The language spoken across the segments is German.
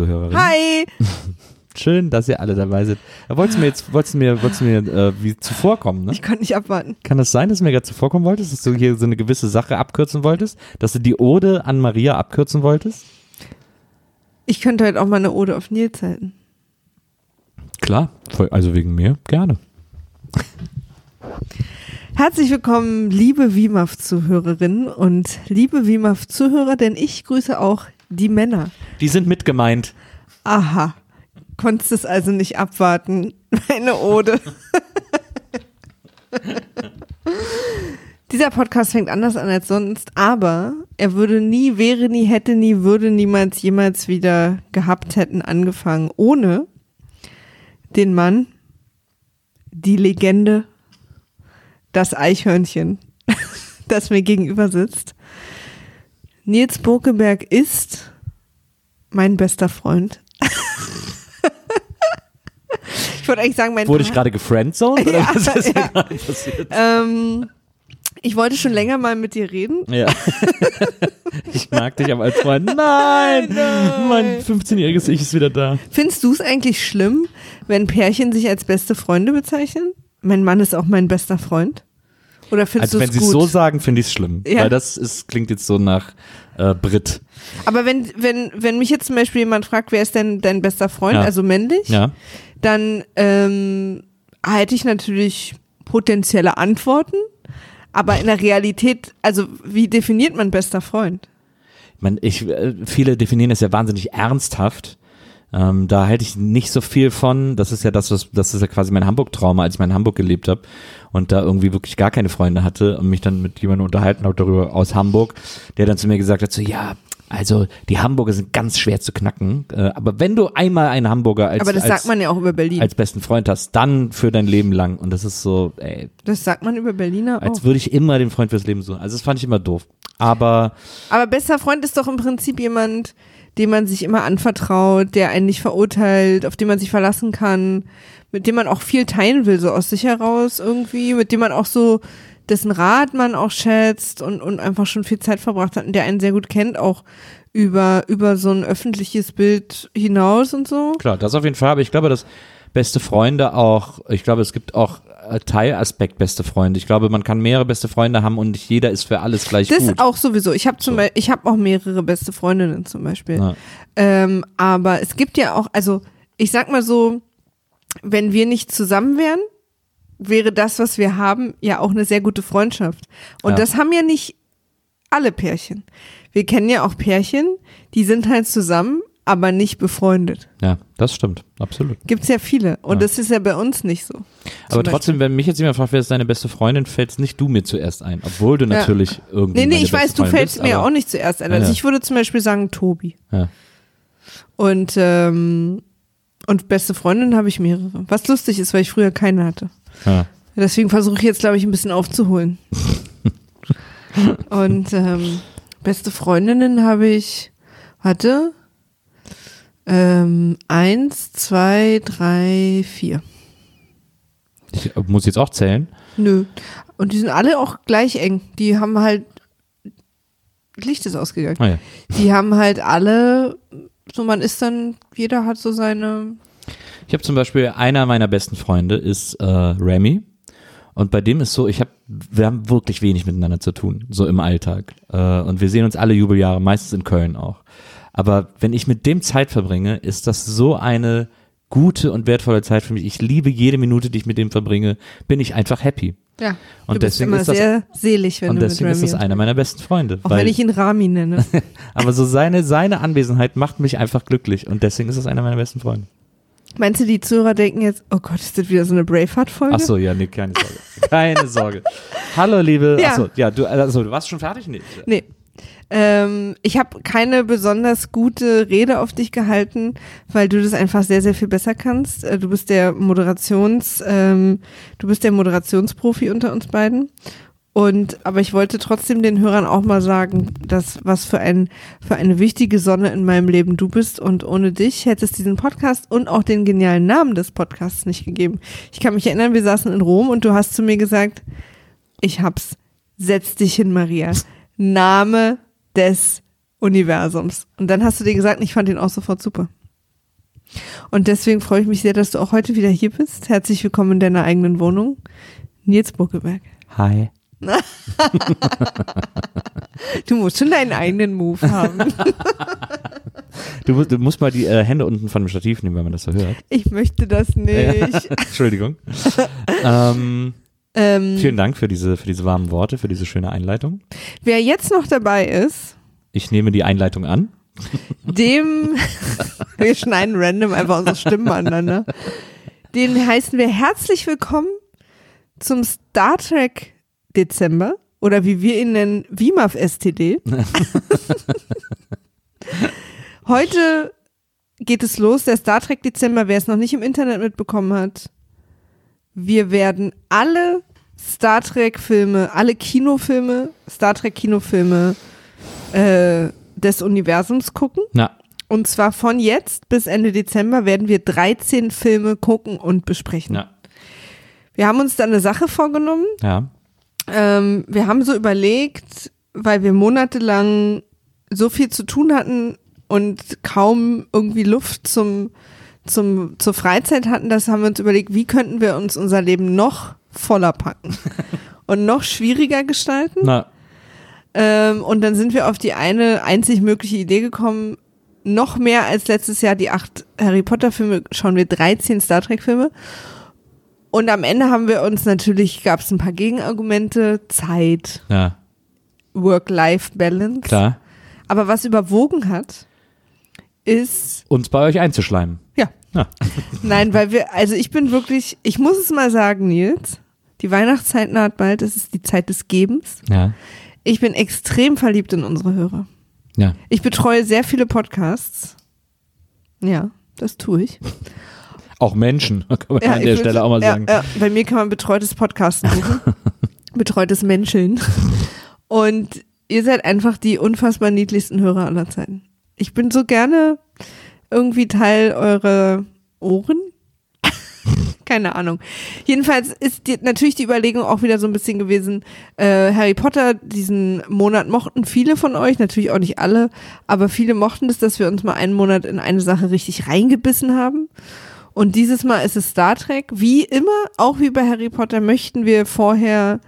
WIMAF-Zuhörerin. Hi! Schön, dass ihr alle dabei seid. Wolltest du mir jetzt, wolltest du mir, wolltest du mir äh, wie zuvorkommen, ne? Ich konnte nicht abwarten. Kann das sein, dass du mir gerade zuvorkommen wolltest, dass du hier so eine gewisse Sache abkürzen wolltest? Dass du die Ode an Maria abkürzen wolltest? Ich könnte heute auch mal eine Ode auf Nils halten. Klar, also wegen mir, gerne. Herzlich willkommen, liebe WIMAF-Zuhörerinnen und liebe WIMAF-Zuhörer, denn ich grüße auch die Männer. Die sind mitgemeint. Aha. Konntest es also nicht abwarten. Eine Ode. Dieser Podcast fängt anders an als sonst, aber er würde nie, wäre nie, hätte nie, würde niemals jemals wieder gehabt hätten angefangen, ohne den Mann, die Legende, das Eichhörnchen, das mir gegenüber sitzt. Nils Bokeberg ist mein bester Freund. ich wollte eigentlich sagen, mein Wurde ich gerade gefriendzoned oder Ja, was ist ja. gerade passiert? ähm, ich wollte schon länger mal mit dir reden. Ja. ich mag dich aber als Freund. Nein, mein 15-jähriges Ich ist wieder da. Findest du es eigentlich schlimm, wenn Pärchen sich als beste Freunde bezeichnen? Mein Mann ist auch mein bester Freund. Oder findest Also wenn sie es so sagen, finde ich es schlimm. Ja. Weil das ist, klingt jetzt so nach äh, Brit. Aber wenn, wenn, wenn mich jetzt zum Beispiel jemand fragt, wer ist denn dein bester Freund, Ja. also männlich, Ja. dann ähm, hätte ich natürlich potenzielle Antworten. Aber in der Realität, also wie definiert man bester Freund? Man, ich, äh, viele definieren es ja wahnsinnig ernsthaft. Ähm, da halte ich nicht so viel von. Das ist ja das, was, das ist ja quasi mein Hamburg-Trauma, als ich mal in Hamburg gelebt habe und da irgendwie wirklich gar keine Freunde hatte und mich dann mit jemandem unterhalten habe darüber aus Hamburg, der dann zu mir gesagt hat, so ja, also die Hamburger sind ganz schwer zu knacken, äh, aber wenn du einmal einen Hamburger als, Aber das als, sagt man ja auch über Berlin. als besten Freund hast, dann für dein Leben lang und das ist so, ey, Das sagt man über Berliner als auch. würde ich immer den Freund fürs Leben suchen. Also das fand ich immer doof. Aber Aber bester Freund ist doch im Prinzip jemand, dem man sich immer anvertraut, der einen nicht verurteilt, auf den man sich verlassen kann, mit dem man auch viel teilen will, so aus sich heraus irgendwie, mit dem man auch so dessen Rat man auch schätzt und, und einfach schon viel Zeit verbracht hat und der einen sehr gut kennt, auch über, über so ein öffentliches Bild hinaus und so. Klar, das auf jeden Fall. Aber ich glaube, dass beste Freunde auch, ich glaube, es gibt auch äh, Teilaspekt beste Freunde. Ich glaube, man kann mehrere beste Freunde haben und nicht jeder ist für alles gleich Das gut. auch sowieso. Ich habe zum So. Beispiel, ich habe auch mehrere beste Freundinnen zum Beispiel. Ähm, aber es gibt ja auch, also ich sag mal so, wenn wir nicht zusammen wären, wäre das, was wir haben, ja auch eine sehr gute Freundschaft. Und Ja. das haben ja nicht alle Pärchen. Wir kennen ja auch Pärchen, die sind halt zusammen, aber nicht befreundet. ja, das stimmt, absolut. Gibt's ja viele. Und Ja. das ist ja bei uns nicht so. Aber trotzdem, wenn mich jetzt jemand fragt, wer ist deine beste Freundin, fällt nicht du mir zuerst ein, obwohl du natürlich irgendwie. Nee, nee, ich weiß, beste du Freundin fällst bist, mir auch nicht zuerst ein. Ja, Also ja. ich würde zum Beispiel sagen Tobi. Ja. Und, ähm, und beste Freundin habe ich mehrere. Was lustig ist, weil ich früher keine hatte. Ja. Deswegen versuche ich jetzt, glaube ich, ein bisschen aufzuholen. und ähm, beste Freundinnen habe ich, warte, ähm, eins, zwei, drei, vier. Ich äh, muss jetzt auch zählen. Nö. Und die sind alle auch gleich eng. Die haben halt, Licht ist ausgegangen. Ah, ja. Die haben halt alle, so man ist dann, jeder hat so seine, Ich habe zum Beispiel einer meiner besten Freunde ist äh, Remy. Und bei dem ist so, ich habe, wir haben wirklich wenig miteinander zu tun, so im Alltag. Äh, und wir sehen uns alle Jubeljahre, meistens in Köln auch. Aber wenn ich mit dem Zeit verbringe, ist das so eine gute und wertvolle Zeit für mich. Ich liebe jede Minute, die ich mit dem verbringe, bin ich einfach happy. ja. Und deswegen ist das- sehr selig, wenn und du deswegen ist das einer meiner besten Freunde. Auch weil, wenn ich ihn Rami nenne. aber so seine, seine Anwesenheit macht mich einfach glücklich. Und deswegen ist das einer meiner besten Freunde. Meinst du, die Zuhörer denken jetzt, oh Gott, ist das wieder so eine Braveheart-Folge? Ach so, ja, nee, keine Sorge. Keine Sorge. Hallo, liebe. Ja. Achso, ja, du, also, du warst schon fertig? Nee. Nee. Ähm, ich habe keine besonders gute Rede auf dich gehalten, weil du das einfach sehr, sehr viel besser kannst. Äh, Du bist der Moderations, ähm, du bist der Moderationsprofi unter uns beiden. Und, aber ich wollte trotzdem den Hörern auch mal sagen, dass was für ein, für eine wichtige Sonne in meinem Leben du bist und ohne dich hätte es diesen Podcast und auch den genialen Namen des Podcasts nicht gegeben. Ich kann mich erinnern, wir saßen in Rom und du hast zu mir gesagt, ich hab's, setz dich hin, Maria. Name des Universums. Und dann hast du dir gesagt, ich fand ihn auch sofort super. Und deswegen freue ich mich sehr, dass du auch heute wieder hier bist. Herzlich willkommen in deiner eigenen Wohnung. Nils Buckelberg. Hi. Du musst schon deinen eigenen Move haben. Du, musst- du musst mal die äh, Hände unten von dem Stativ nehmen, wenn man das so hört. Ich möchte das nicht. Entschuldigung. ähm, Ähm, vielen Dank für diese, für diese warmen Worte, für diese schöne Einleitung. wer jetzt noch dabei ist, Ich nehme die Einleitung an. dem, wir schneiden random einfach unsere Stimmen aneinander, den heißen wir herzlich willkommen zum Star Trek Dezember oder wie wir ihn nennen, WIMAF STD. Heute geht es los, der Star Trek Dezember, wer es noch nicht im Internet mitbekommen hat. Wir werden alle Star Trek Filme, alle Kinofilme, Star Trek Kinofilme äh, des Universums gucken. Na, Und zwar von jetzt bis Ende Dezember werden wir 13 Filme gucken und besprechen. na, Wir haben uns da eine Sache vorgenommen. ja. Ähm, wir haben so überlegt, weil wir monatelang so viel zu tun hatten und kaum irgendwie Luft zum, zum, zur Freizeit hatten, das haben wir uns überlegt, wie könnten wir uns unser Leben noch voller packen und noch schwieriger gestalten. Na, Ähm, und dann sind wir auf die eine einzig mögliche Idee gekommen, noch mehr als letztes Jahr die acht Harry Potter Filme, schauen wir 13 Star Trek Filme. Und am Ende haben wir uns natürlich, gab es ein paar Gegenargumente, Zeit, ja, Work-Life-Balance. klar. Aber was überwogen hat, ist, Uns bei euch einzuschleimen. ja, Ja. nein, weil wir, also ich bin wirklich, ich muss es mal sagen, Nils, die Weihnachtszeit naht bald, es ist die Zeit des Gebens. Ja. Ich bin extrem verliebt in unsere Hörer. Ja. Ich betreue sehr viele Podcasts. Ja, das tue ich. Auch Menschen, kann man an ich der Stelle auch mal ja, sagen. Ja, bei mir kann man betreutes Podcasten buchen. betreutes Menscheln. Und ihr seid einfach die unfassbar niedlichsten Hörer aller Zeiten. Ich bin so gerne irgendwie Teil eurer Ohren. Keine Ahnung. Jedenfalls ist die, natürlich die Überlegung auch wieder so ein bisschen gewesen, äh, Harry Potter, diesen Monat mochten viele von euch, natürlich auch nicht alle, aber viele mochten es, dass wir uns mal einen Monat in eine Sache richtig reingebissen haben. Und dieses Mal ist es Star Trek. Wie immer, auch wie bei Harry Potter, möchten wir vorher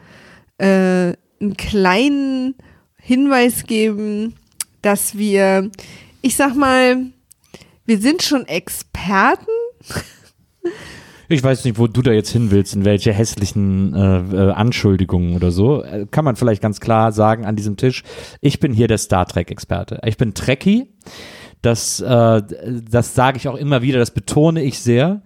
äh, einen kleinen Hinweis geben, dass wir, ich sag mal, wir sind schon Experten. Ich weiß nicht, wo du da jetzt hin willst, in welche hässlichen äh, äh, Anschuldigungen oder so. Äh, kann man vielleicht ganz klar sagen an diesem Tisch. Ich bin hier der Star Trek-Experte. Ich bin Trekkie. Das, äh, das sage ich auch immer wieder, das betone ich sehr.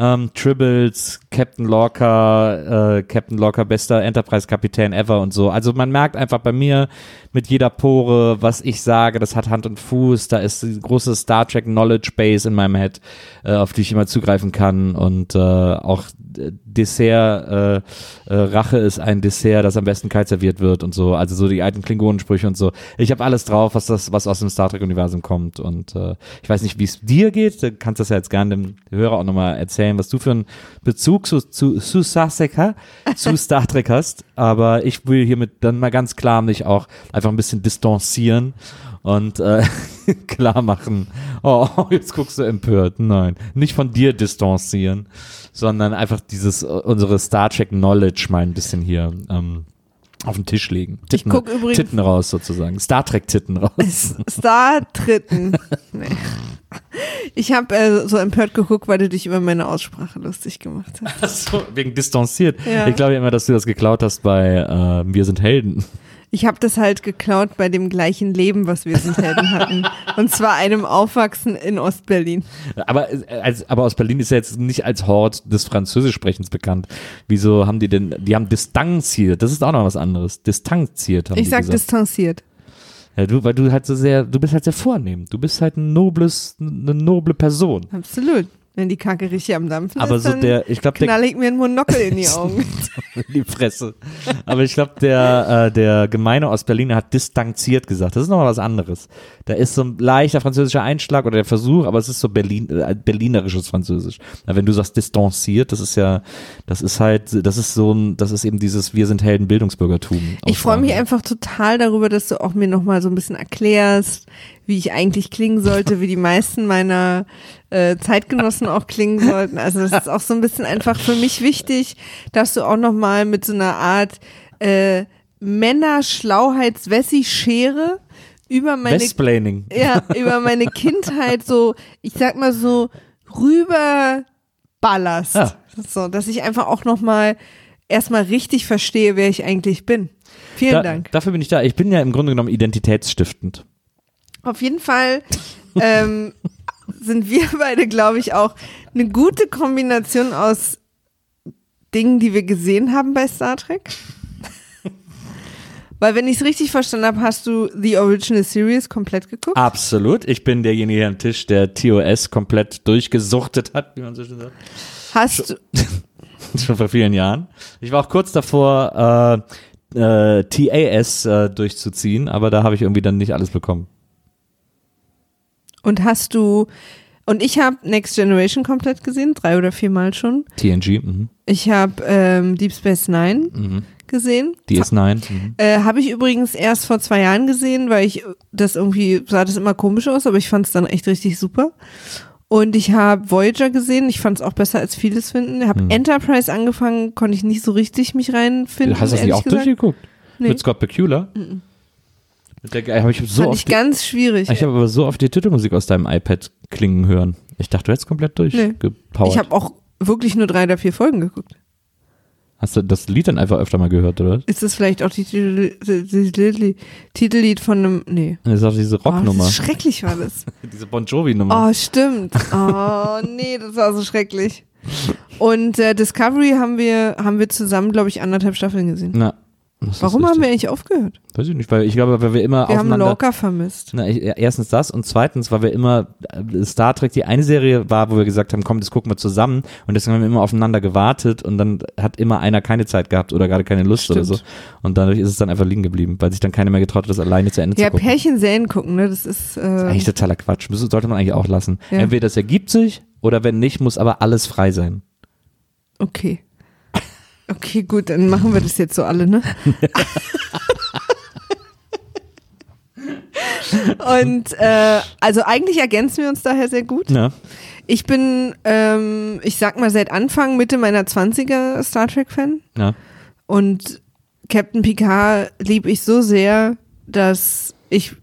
Ähm, Tribbles, Captain Lorca, äh, Captain Lorca, bester Enterprise-Kapitän ever und so. Also man merkt einfach bei mir mit jeder Pore, was ich sage, das hat Hand und Fuß. Da ist die große Star Trek Knowledge Base in meinem Head, äh, auf die ich immer zugreifen kann. Und äh, auch Dessert, äh, äh, Rache ist ein Dessert, das am besten kalt serviert wird und so. Also so die alten Klingonensprüche und so. Ich habe alles drauf, was das, was aus dem Star Trek-Universum kommt. Und äh, ich weiß nicht, wie es dir geht. Du kannst das ja jetzt gerne dem Hörer auch nochmal erzählen, was du für einen Bezug zu, zu, zu Star Trek, zu Star Trek hast. Aber ich will hiermit dann mal ganz klar mich auch einfach ein bisschen distanzieren und äh, klar machen. Oh, jetzt guckst du empört. Nein, nicht von dir distanzieren, sondern einfach dieses äh, unsere Star Trek Knowledge mal ein bisschen hier ähm, auf den Tisch legen. Ich guck übrigens- Titten raus sozusagen. Star Trek Titten raus. Star Tritten. Nee. Ich habe äh, so empört geguckt, weil du dich über meine Aussprache lustig gemacht hast. so, wegen distanziert. Ja. Ich glaube immer, dass du das geklaut hast bei äh, Wir sind Helden. Ich habe das halt geklaut bei dem gleichen Leben, was wir sind Helden hatten. Und zwar einem Aufwachsen in Ostberlin. Aber, äh, als, aber aus Berlin ist ja jetzt nicht als Hort des Französischsprechens bekannt. Wieso haben die denn, die haben distanziert, das ist auch noch was anderes. Distanziert haben Ich die sag gesagt. distanziert. Ja, du, weil du halt so sehr, du bist halt sehr vornehm. Du bist halt ein nobles, eine noble Person. Absolut. Wenn die Kacke richtig am Dampfen Aber ist, so der, ich glaube, der knall ich mir einen Monokel in die Augen. in die Fresse. Aber ich glaube, der, äh, der Gemeine Ostberliner hat distanziert gesagt. Das ist nochmal was anderes. Da ist so ein leichter französischer Einschlag oder der Versuch, aber es ist so Berlin, äh, berlinerisches Französisch. Na, wenn du sagst distanziert, das ist ja, das ist halt, das ist so ein, das ist eben dieses Wir sind Helden Bildungsbürgertum. Ich freue mich einfach total darüber, dass du auch mir nochmal so ein bisschen erklärst, wie ich eigentlich klingen sollte, wie die meisten meiner äh, Zeitgenossen auch klingen sollten. Also das ist auch so ein bisschen einfach für mich wichtig, dass du auch nochmal mit so einer Art äh, Männer-Schlauheits-Wessi-Schere über meine ja, über meine Kindheit so, ich sag mal so, rüber ballerst. Ja. So, dass ich einfach auch nochmal erstmal richtig verstehe, wer ich eigentlich bin. Vielen Da, Dank. Dafür bin ich da. Ich bin ja im Grunde genommen identitätsstiftend. Auf jeden Fall ähm, sind wir beide, glaube ich, auch eine gute Kombination aus Dingen, die wir gesehen haben bei Star Trek. Weil, wenn ich es richtig verstanden habe, hast du The Original Series komplett geguckt. Absolut. Ich bin derjenige am Tisch, der TOS komplett durchgesuchtet hat, wie man so schön sagt. Hast du, Schon vor vielen Jahren. Ich war auch kurz davor, äh, äh, TAS äh, durchzuziehen, aber da habe ich irgendwie dann nicht alles bekommen. Und hast du, und ich habe Next Generation komplett gesehen, drei oder viermal schon. TNG, mhm. Ich habe ähm, Deep Space Nine Mhm. gesehen. DS9. Mhm. Äh, habe ich übrigens erst vor zwei Jahren gesehen, weil ich das irgendwie, sah das immer komisch aus, aber ich fand es dann echt richtig super. Und ich habe Voyager gesehen, ich fand es auch besser als vieles finden. Ich habe Hm. Enterprise angefangen, konnte ich nicht so richtig mich reinfinden. Hast du das nicht auch gesagt. durchgeguckt? Nee. Mit Scott Bakula? Mit der, hab ich so fand ich ganz schwierig. ich habe aber so oft die Titelmusik aus deinem iPad klingen hören. Ich dachte, du hättest komplett Nee. durchgepowert. Ich habe auch wirklich nur drei oder vier Folgen geguckt. Hast du das Lied dann einfach öfter mal gehört, oder? Ist das vielleicht auch die Titel, die, die, die, Titellied von einem, nee. Das ist auch diese Oh, Rocknummer. ist schrecklich war das. diese Bon Jovi-Nummer. Oh, stimmt. Oh, nee, das war so schrecklich. Und äh, Discovery haben wir, haben wir zusammen, glaube ich, anderthalb Staffeln gesehen. Na, das ist Warum haben wir eigentlich aufgehört? Weiß ich nicht, weil ich glaube, weil wir immer Wir haben. Lorca vermisst. Na, ich, erstens das und zweitens, weil wir immer äh, Star Trek die eine Serie war, wo wir gesagt haben, komm, das gucken wir zusammen und deswegen haben wir immer aufeinander gewartet und dann hat immer einer keine Zeit gehabt oder gerade keine Lust oder so Stimmt. und dadurch ist es dann einfach liegen geblieben, weil sich dann keiner mehr getraut hat, das alleine zu Ende Ja, zu gucken. Pärchenserien gucken, ne? Das ist, äh, Eigentlich totaler Quatsch. Das sollte man eigentlich auch lassen. Ja. Entweder das ergibt sich oder wenn nicht, muss aber alles frei sein. okay. Okay, gut, dann machen wir das jetzt so alle, ne? Und äh, also eigentlich ergänzen wir uns daher sehr gut. Ja. Ich bin, ähm, ich sag mal, seit Anfang, Mitte meiner 20er Star Trek-Fan. Ja. Und Captain Picard liebe ich so sehr, dass ich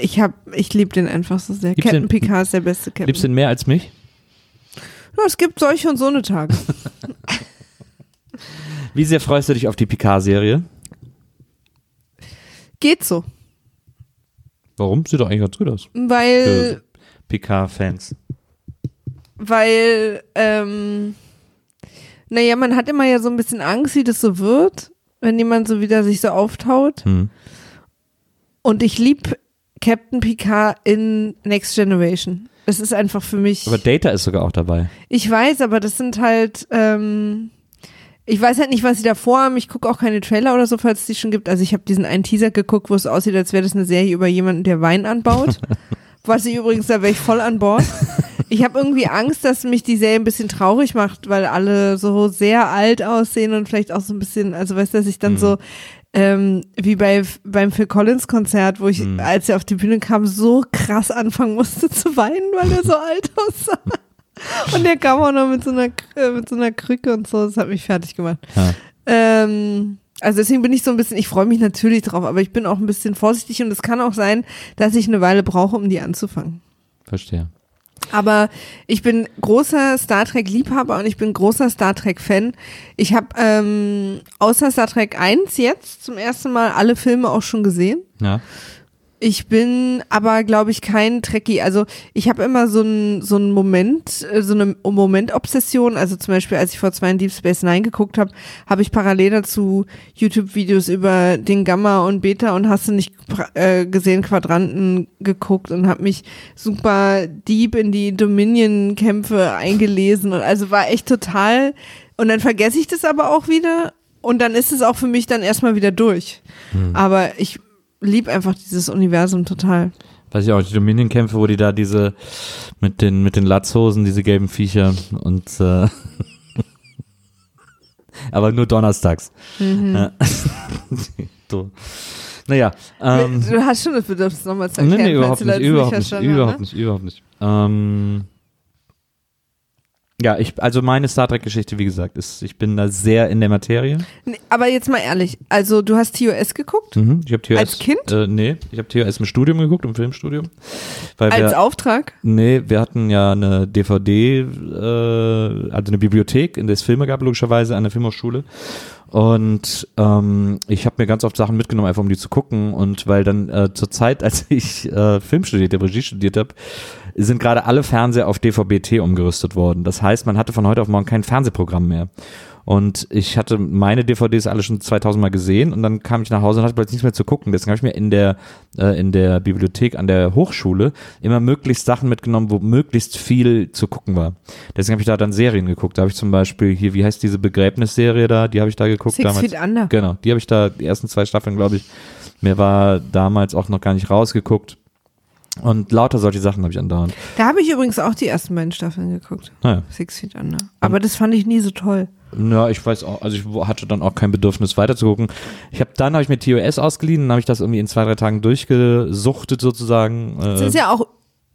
ich hab, ich liebe den einfach so sehr. Liebst Captain den- Picard ist der beste Captain. Liebst du ihn mehr als mich? Ja, es gibt solche und so eine Tage. Wie sehr freust du dich auf die Picard-Serie? Geht so, Warum? Sieht doch eigentlich ganz gut aus. weil Picard-Fans. weil ähm, naja, man hat immer ja so ein bisschen Angst, wie das so wird, wenn jemand so wieder sich so auftaut. Hm. Und ich liebe Captain Picard in Next Generation. Es ist einfach für mich. Aber Data ist sogar auch dabei. Ich weiß, aber das sind halt, ähm, ich weiß halt nicht, was sie da vorhaben. Ich gucke auch keine Trailer oder so, falls es die schon gibt. Also ich habe diesen einen Teaser geguckt, wo es aussieht, als wäre das eine Serie über jemanden, der Wein anbaut. was ich übrigens, da wäre ich voll an Bord. Ich habe irgendwie Angst, dass mich die Serie ein bisschen traurig macht, weil alle so sehr alt aussehen und vielleicht auch so ein bisschen, also weißt du, dass ich dann Mhm. so ähm, wie bei beim Phil Collins Konzert, wo ich, Mhm. als er auf die Bühne kam, so krass anfangen musste zu weinen, weil er so alt aussah. Und der kam auch noch mit so einer, äh, mit so einer Krücke und so. Das hat mich fertig gemacht. Ja. Ähm, also deswegen bin ich so ein bisschen, ich freue mich natürlich drauf, aber ich bin auch ein bisschen vorsichtig und es kann auch sein, dass ich eine Weile brauche, um die anzufangen. Verstehe. Aber ich bin großer Star Trek-Liebhaber und ich bin großer Star Trek-Fan. Ich habe ähm, außer Star Trek 1 jetzt zum ersten Mal alle Filme auch schon gesehen. Ja. Ich bin aber, glaube ich, kein Trekkie. Also ich habe immer so einen so einen Moment, äh, so eine Momentobsession. Also zum Beispiel, als ich vor zwei in Deep Space Nine geguckt habe, habe ich parallel dazu YouTube-Videos über den Gamma und Beta und hast du nicht äh, gesehen Quadranten geguckt und habe mich super deep in die Dominion-Kämpfe eingelesen und also war echt total. Und dann vergesse ich das aber auch wieder und dann ist es auch für mich dann erstmal wieder durch. Hm. Aber ich lieb einfach dieses Universum total. Weiß ich auch, die Dominion-Kämpfe, wo die da diese mit den, mit den Latzhosen, diese gelben Viecher und äh, aber nur donnerstags. Mhm. Ja. so. Naja. Ähm, du hast schon das Bedürfnis, nochmal zu nee, erklären. nee, überhaupt nicht, das überhaupt nicht, hast, überhaupt ne? nicht, überhaupt nicht. Ähm, ja, ich, also meine Star Trek-Geschichte, wie gesagt, ist, ich bin da sehr in der Materie. Nee, aber jetzt mal ehrlich, also du hast TOS geguckt? Mhm, ich habe TOS. Als Kind? Äh, nee, ich habe TOS im Studium geguckt, im Filmstudium. Weil Als wir, Auftrag? Nee, wir hatten ja eine DVD, äh, also eine Bibliothek, in der es Filme gab, logischerweise, an der Filmhochschule. Und ähm, ich habe mir ganz oft Sachen mitgenommen, einfach um die zu gucken. Und weil dann äh, zur Zeit, als ich äh, Film studiert habe, Regie studiert habe, sind gerade alle Fernseher auf DVB-T umgerüstet worden. Das heißt, man hatte von heute auf morgen kein Fernsehprogramm mehr. Und ich hatte meine DVDs alle schon 2000 Mal gesehen und dann kam ich nach Hause und hatte plötzlich nichts mehr zu gucken. Deswegen habe ich mir in der, äh, in der Bibliothek an der Hochschule immer möglichst Sachen mitgenommen, wo möglichst viel zu gucken war. Deswegen habe ich da dann Serien geguckt. Da habe ich zum Beispiel hier, wie heißt diese Begräbnisserie da? Die habe ich da geguckt Six damals. Feet Under. Genau, die habe ich da, die ersten zwei Staffeln, glaube ich. Mir war damals auch noch gar nicht rausgeguckt. Und lauter solche Sachen habe ich andauernd. Da habe ich übrigens auch die ersten beiden Staffeln geguckt. Naja. Six Feet Under. Aber das fand ich nie so toll. Ja, ich weiß auch, also ich hatte dann auch kein Bedürfnis weiterzugucken. Ich habe dann habe ich mir TOS ausgeliehen, dann habe ich das irgendwie in zwei, drei Tagen durchgesuchtet sozusagen. Es Äh, ist ja auch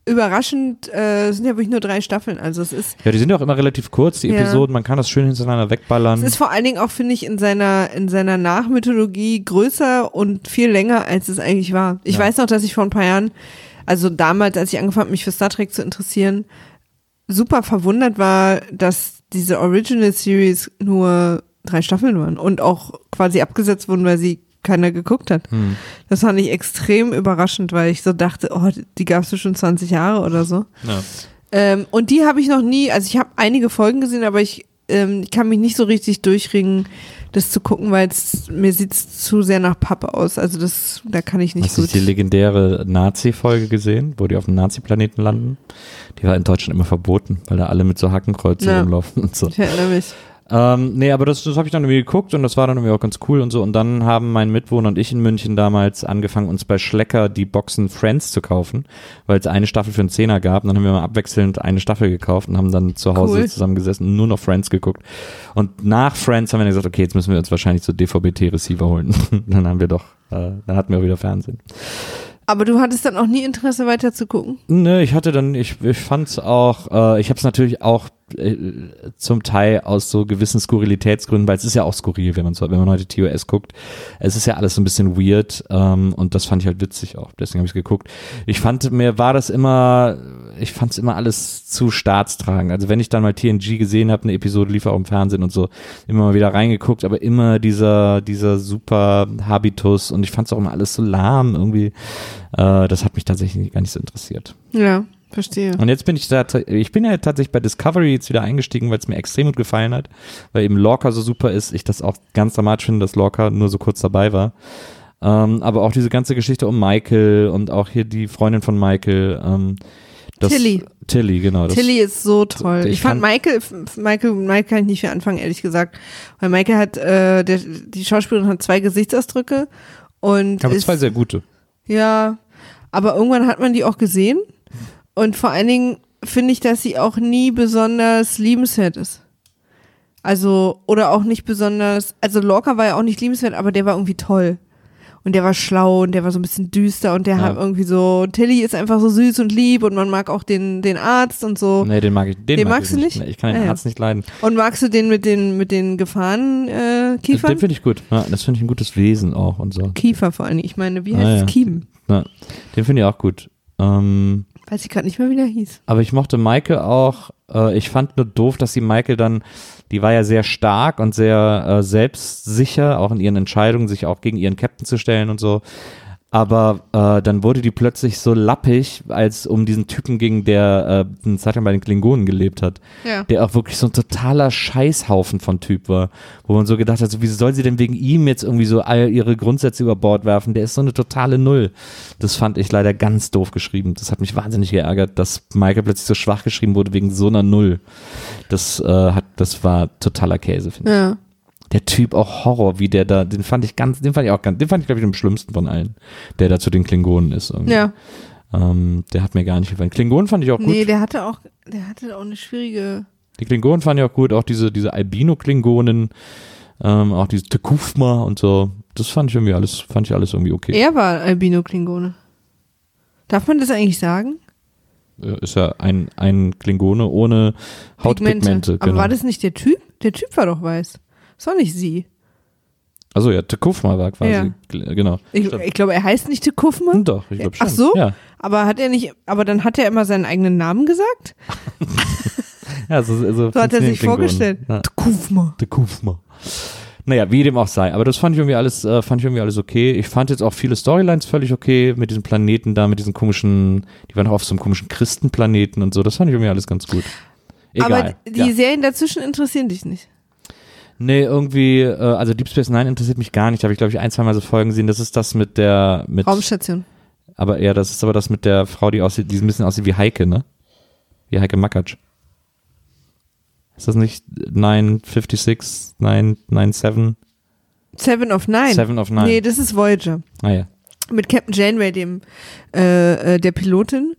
überraschend, äh, es sind ja wirklich nur drei Staffeln. Also es ist, ja, die sind ja auch immer relativ kurz, die Ja. Episoden, man kann das schön hintereinander wegballern. es ist vor allen Dingen auch, finde ich, in seiner, in seiner Nachmythologie größer und viel länger, als es eigentlich war. Ich Ja. weiß noch, dass ich vor ein paar Jahren, also damals, als ich angefangen habe, mich für Star Trek zu interessieren, super verwundert war, dass diese Original Series nur drei Staffeln waren und auch quasi abgesetzt wurden, weil sie keiner geguckt hat. Hm. Das fand ich extrem überraschend, weil ich so dachte, oh, die gab es schon 20 Jahre oder so. Ja. Ähm, und die habe ich noch nie, also ich habe einige Folgen gesehen, aber ich, ähm, ich kann mich nicht so richtig durchringen, das zu gucken, weil es mir sieht zu sehr nach Pappe aus. Also das, da kann ich nicht Hast du gut. die legendäre Nazi-Folge gesehen, wo die auf dem Nazi-Planeten landen? Die war in Deutschland immer verboten, weil da alle mit so Hakenkreuzen Ja. rumlaufen und so. Ich erinnere mich. Ähm, nee, aber das, das habe ich dann irgendwie geguckt und das war dann irgendwie auch ganz cool und so. Und dann haben mein Mitwohner und ich in München damals angefangen, uns bei Schlecker die Boxen Friends zu kaufen, weil es eine Staffel für einen Zehner gab. Und dann haben wir mal abwechselnd eine Staffel gekauft und haben dann zu Hause Cool. zusammengesessen und nur noch Friends geguckt. Und nach Friends haben wir dann gesagt, okay, jetzt müssen wir uns wahrscheinlich so DVB-T-Receiver holen. dann haben wir doch, äh, dann hatten wir auch wieder Fernsehen. Aber du hattest dann auch nie Interesse weiter zu gucken? Ne, ich hatte dann, ich, ich fand's auch, äh, ich habe es natürlich auch äh, zum Teil aus so gewissen Skurrilitätsgründen, weil es ist ja auch skurril, wenn man so, wenn man heute TOS guckt. Es ist ja alles so ein bisschen weird ähm, und das fand ich halt witzig auch. Deswegen habe ich geguckt. Ich fand, mir war das immer, ich fand's immer alles zu staatstragend. Also wenn ich dann mal TNG gesehen habe, eine Episode lief auch im Fernsehen und so, immer mal wieder reingeguckt, aber immer dieser, dieser super Habitus und ich fand's auch immer alles so lahm irgendwie. Äh, das hat mich tatsächlich gar nicht so interessiert. Ja, verstehe. Und jetzt bin ich da, ich bin ja tatsächlich bei Discovery jetzt wieder eingestiegen, weil es mir extrem gut gefallen hat, weil eben Lorca so super ist. Ich das auch ganz dramatisch finde, dass Lorca nur so kurz dabei war. Ähm, aber auch diese ganze Geschichte um Michael und auch hier die Freundin von Michael. Ähm, das, Tilly. Tilly, genau. Das, Tilly ist so toll. ich Ich, fand Michael, Michael, Michael kann ich nicht viel anfangen, ehrlich gesagt. Weil Michael hat, äh, der, die Schauspielerin hat zwei Gesichtsausdrücke und aber ist, zwei sehr gute. ja, aber irgendwann hat man die auch gesehen und vor allen Dingen finde ich, dass sie auch nie besonders liebenswert ist. Also, oder auch nicht besonders, also Lorca war ja auch nicht liebenswert, aber der war irgendwie toll. Und der war schlau und der war so ein bisschen düster und der Ja. hat irgendwie so, Tilly ist einfach so süß und lieb und man mag auch den, den Arzt und so. Nee, den mag ich, den, Den mag magst ich du nicht. Nee, ich kann den Ah, ja. Arzt nicht leiden. Und magst du den mit den, mit den Gefahren, äh, Kiefern? Den finde ich gut. Ja, das finde ich ein gutes Wesen auch und so. Kiefer vor allen Dingen. Ich meine, wie Ah, heißt es? ja. Kiemen. Den finde ich auch gut. Ähm, Weiß ich gerade nicht mehr, wie der hieß. Aber ich mochte Michael auch. Äh, ich fand nur doof, dass die Michael dann, die war ja sehr stark und sehr äh, selbstsicher, auch in ihren Entscheidungen, sich auch gegen ihren Captain zu stellen und so. Aber äh, dann wurde die plötzlich so lappig, als um diesen Typen ging, der äh, eine Zeit lang bei den Klingonen gelebt hat. Ja. Der auch wirklich so ein totaler Scheißhaufen von Typ war. Wo man so gedacht hat, so, wieso soll sie denn wegen ihm jetzt irgendwie so all ihre Grundsätze über Bord werfen? Der ist so eine totale Null. Das fand ich leider ganz doof geschrieben. Das hat mich wahnsinnig geärgert, dass Michael plötzlich so schwach geschrieben wurde wegen so einer Null. Das äh, hat, das war totaler Käse, finde ich. Der Typ auch Horror, wie der da, den fand ich ganz, den fand ich auch ganz, den fand ich glaube ich am schlimmsten von allen, der da zu den Klingonen ist. Irgendwie. Ja. Ähm, der hat mir gar nicht gefallen. Klingonen fand ich auch gut. Nee, der hatte auch, der hatte auch eine schwierige. Die Klingonen fand ich auch gut, auch diese, diese Albino-Klingonen, ähm, auch diese Tekufma und so. Das fand ich irgendwie alles, fand ich alles irgendwie okay. Er war Albino-Klingone. Darf man das eigentlich sagen? Äh, Ist ja ein, ein Klingone ohne Hautpigmente. Aber Genau. war das nicht der Typ? Der Typ war doch weiß. Das war nicht sie. Also ja, Tekufma war quasi, Ja. genau. Ich, ich glaube, er heißt nicht Tekufma. Hm, Doch, ich glaube schon. Ach so? Ja, Aber hat er nicht, aber dann hat er immer seinen eigenen Namen gesagt? ja so, so, So hat er sich vorgestellt. Ja. Tekufma. Tekufma. Naja, wie dem auch sei. Aber das fand ich irgendwie alles, äh, fand ich irgendwie alles okay. Ich fand jetzt auch viele Storylines völlig okay mit diesen Planeten da, mit diesen komischen, die waren auch auf so einem komischen Christenplaneten und so. Das fand ich irgendwie alles ganz gut. Egal. Aber die ja. Serien dazwischen interessieren dich nicht. Nee, irgendwie, äh, also Deep Space Nine interessiert mich gar nicht. Da habe ich, glaube ich, ein, zwei Mal so Folgen gesehen. Das ist das mit der, mit, Raumstation. aber ja, das ist aber das mit der Frau, die aussieht, die ein bisschen aussieht wie Heike, ne? Wie Heike Makatsch. Ist das nicht 956, 997, Seven of Nine. Seven of Nine? Nee, das ist Voyager. Ah ja. Mit Captain Janeway, dem äh, äh, der Pilotin,